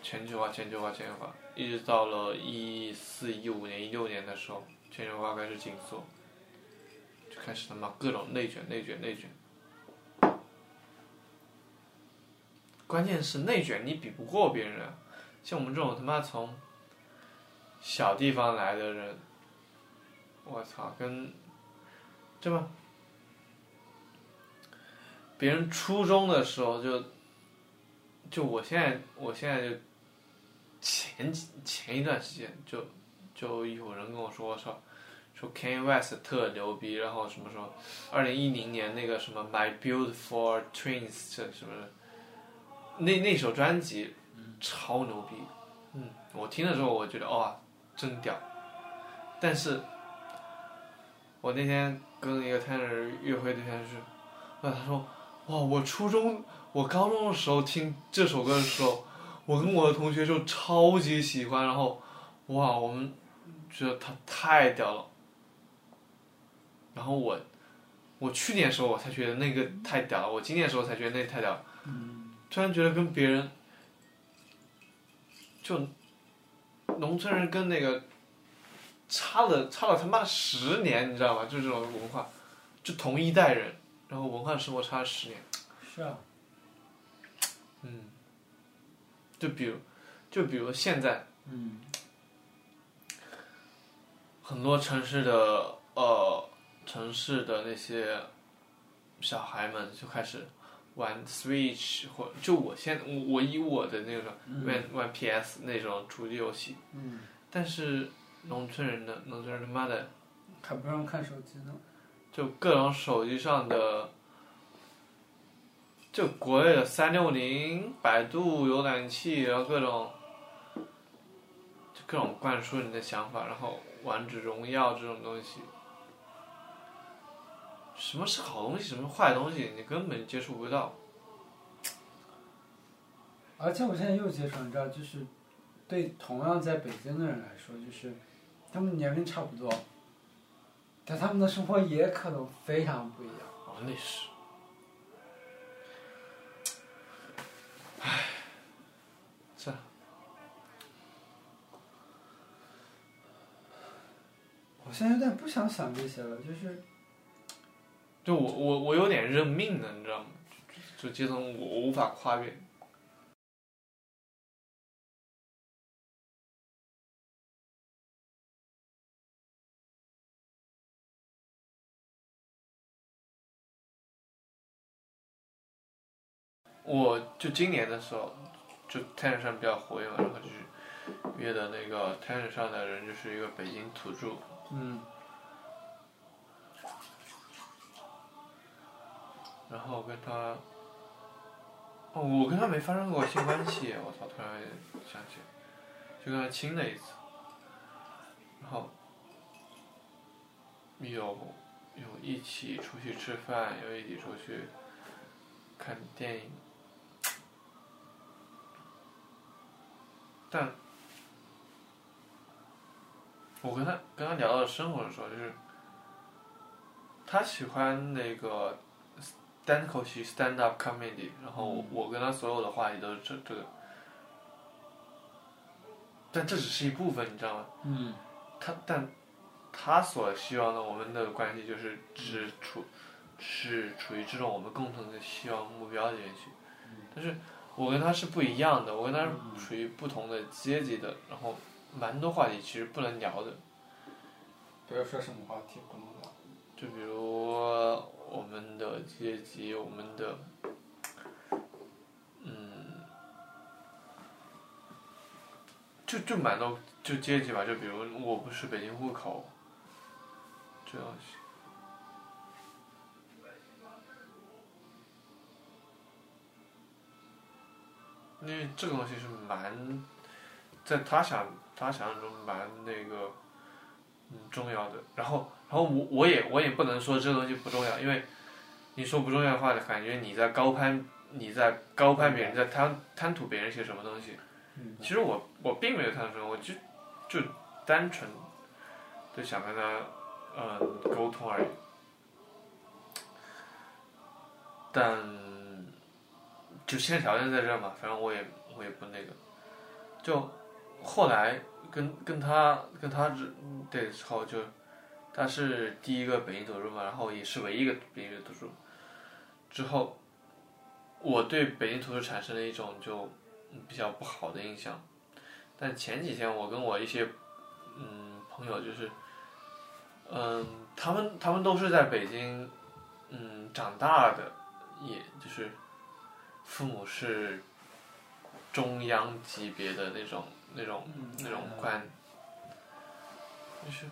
全球化、全球化、全球化，一直到了一四、一五年、一六年的时候，全球化开始紧缩，就开始他妈各种内卷、内卷、内卷。关键是内卷你比不过别人啊，像我们这种他妈从小地方来的人，我操，跟对吧？别人初中的时候就，就我现在，我现在就前几前一段时间就就有人跟我说，我操，说 Kanye West 特牛逼，然后什么什么，二零一零年那个什么 My Beautiful Twins 这什么的，那那首专辑超牛逼，嗯，我听的时候我觉得哇、真屌，但是，我那天跟一个泰人约会对象是，哇，他说，哇，我初中、我高中的时候听这首歌的时候，我跟我的同学就超级喜欢，然后，哇，我们觉得他太屌了，然后我，我去年的时候我才觉得那个太屌了，我今年的时候才觉得那个太屌了，突然觉得跟别人，就，农村人跟那个。差了差了他妈十年，你知道吗？就这种文化，就同一代人，然后文化生活差了十年。是啊，嗯，就比如，就比如现在嗯很多城市的呃城市的那些小孩们就开始玩 Switch 或就我现在我我以我的那种玩玩 PS 那种主机游戏，嗯，但是农村人的农村人他妈的还不让看手机呢。就各种手机上的，就国内的三六零、百度浏览器，然后各种，就各种灌输你的想法，然后王者荣耀这种东西，什么是好东西，什么是坏东西，你根本接触不到。而且我现在又接触，你知道，就是对同样在北京的人来说，就是他们年龄差不多，但他们的生活也可能非常不一样。哦，那是，唉，这我现在有点不想想这些了，就是就我我我有点认命的，你知道吗？就就阶层我无法跨越。我就今年的时候，就 Ten 上比较活跃嘛，然后就是约的那个 Ten 上的人就是一个北京土著，嗯，然后跟他，哦，我跟他没发生过性关系，我操，突然想起，就跟他亲了一次，然后有有一起出去吃饭，有一起出去看电影，但我跟他跟他聊到生活的时候，就是他喜欢那个单口喜 stand up comedy，然后我我跟他所有的话题都是这这个，但这只是一部分，你知道吗？嗯，他但他所希望的我们的关系就是只处是处于这种我们共同的希望目标里面去，但是我跟他是不一样的，我跟他是属于不同的阶级的，然后蛮多话题其实不能聊的，比如说什么话题不能聊？就比如我们的阶级，我们的，嗯，就就蛮多就阶级吧，就比如我不是北京户口，这东西。因为这个东西是蛮，在他想他想象中蛮那个，嗯，重要的。然后，然后我我也我也不能说这个东西不重要，因为你说不重要的话，感觉你在高攀你在高攀别人，在贪贪图别人些什么东西。嗯其实我我并没有贪图什么，我就就单纯的想跟他嗯沟通而已。但就现在条件在这儿嘛，反正我也我也不那个。就后来跟跟他跟他这对的时候，就他是第一个北京土著嘛，然后也是唯一一个北京土著。之后，我对北京土著产生了一种就比较不好的印象。但前几天我跟我一些嗯朋友就是，嗯，他们他们都是在北京嗯长大的，也就是父母是中央级别的那种那种那种官，就是。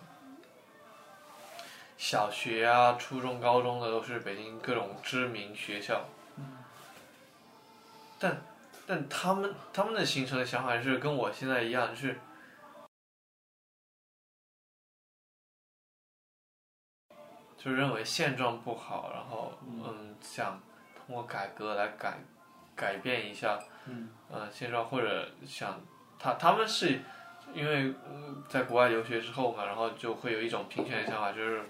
小学啊、初中、高中的都是北京各种知名学校，但但他们他们的形成的想法是跟我现在一样，就是就认为现状不好，然后嗯想通过改革来改改变一下，嗯。呃现状，或者想他他们是因为嗯在国外留学之后嘛，然后就会有一种平权的想法，就是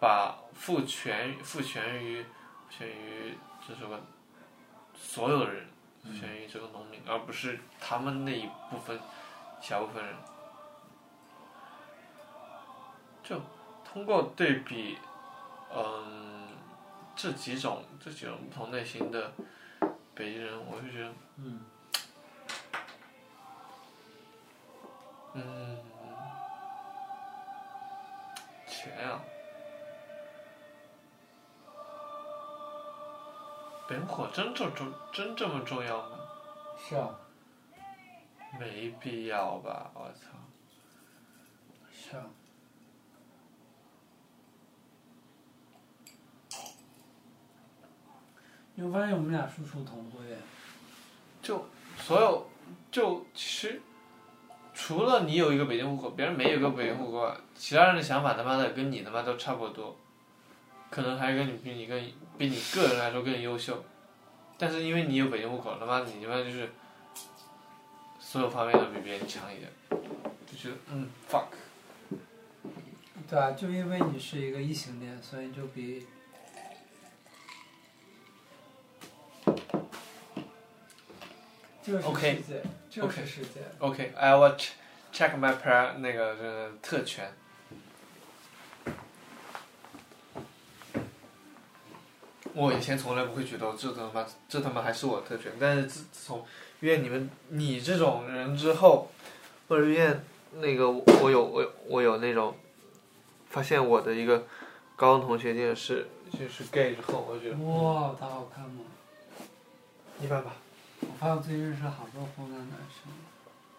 把赋权赋权于赋权于这是个所有人，赋权于这个农民，而不是他们那一部分小部分人。就通过对比，嗯，这几种这几种不同类型的北京人，我就觉得，嗯嗯，钱啊，本火真这重真这么重要吗？是啊，没必要吧，我操！是啊。你会发现我们俩殊途同归。就所有就其实，除了你有一个北京户口，别人没有一个北京户口，其他人的想法他妈的跟你他妈都差不多，可能还跟你比你更比你个人来说更优秀，但是因为你有北京户口，他妈你他妈就是所有方面都比别人强一点，就觉得嗯 fuck，对啊，就因为你是一个异性恋，所以就比就是世 OK 界就是世界。OK，I、will ch- check my 那个这个特权。我以前从来不会觉得这他妈这他妈还是我的特权，但是自自从遇见你们你这种人之后，或者遇见那个我有我有我有那种发现我的一个高中同学就是就是 gay 之后，我觉得哇，他好看吗？一般吧。我发现我最近认识了好多湖南男生。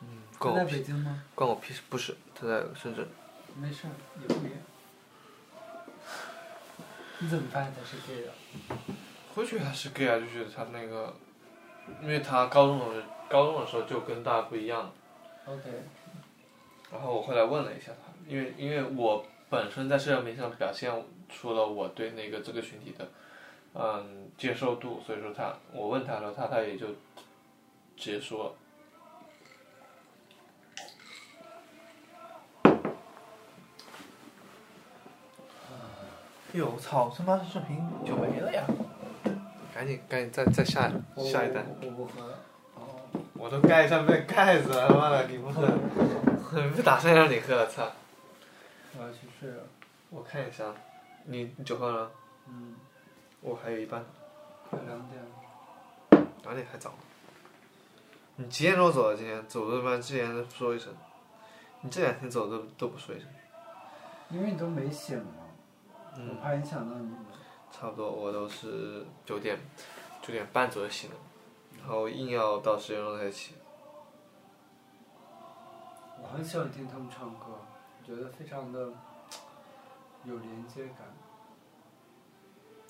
嗯，关我屁，北京吗？关我屁事，不是，他在深圳。没事儿，也不远。你怎么发现他是 gay 的？会觉得他是 gay 啊，就觉得他那个，因为他高中的高中的时候就跟大家不一样。OK，然后我后来问了一下他，因为因为我本身在社交媒体上表现出了我对那个这个群体的，嗯接受度，所以说他我问他的时候，他他也就直接说哎呦，我操！他妈这瓶就没了呀！赶紧赶紧再再下下一单。我不喝了。哦。我都盖上面盖子了，他妈的你不喝，[LAUGHS] 不打算让你喝了，操！我要去睡了。我看一下，你你酒喝了？嗯，我还有一半，快两点了。两点还早。你几点钟走的？今天走的班之前说一声。你这两天走的都不说一声。因为你都没醒嘛，我嗯，怕影响到你们。差不多，我都是九点九点半左右醒的，然后硬要到十点钟才起。我很喜欢听他们唱歌，我觉得非常的有连接感。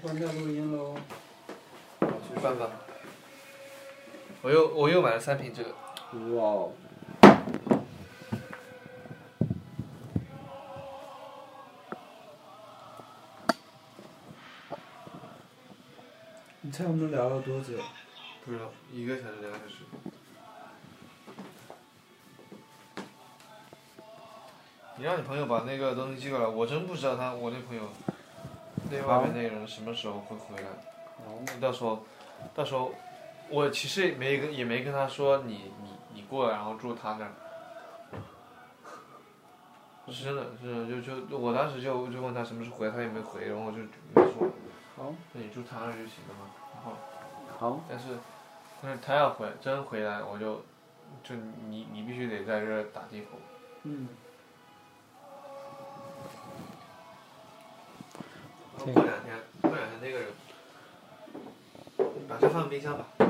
关掉录音喽。我去翻吧。我又我又买了三瓶这个，哇哦！你猜我们聊了多久？不知道一个小时两个小时。你让你朋友把那个东西寄过来，我真不知道他我那朋友那外面那个人什么时候会回来。哦，到时候，到时候，我其实也没跟也没跟他说你你你过来，然后住他那儿。是真的，是就就我当时就就问他什么时候回来，他也没回，然后我就没说，好，那你住他那儿就行了嘛。然后，好，但是，但是他要回真回来，我就，就你你必须得在这儿打地铺。嗯，一下吧。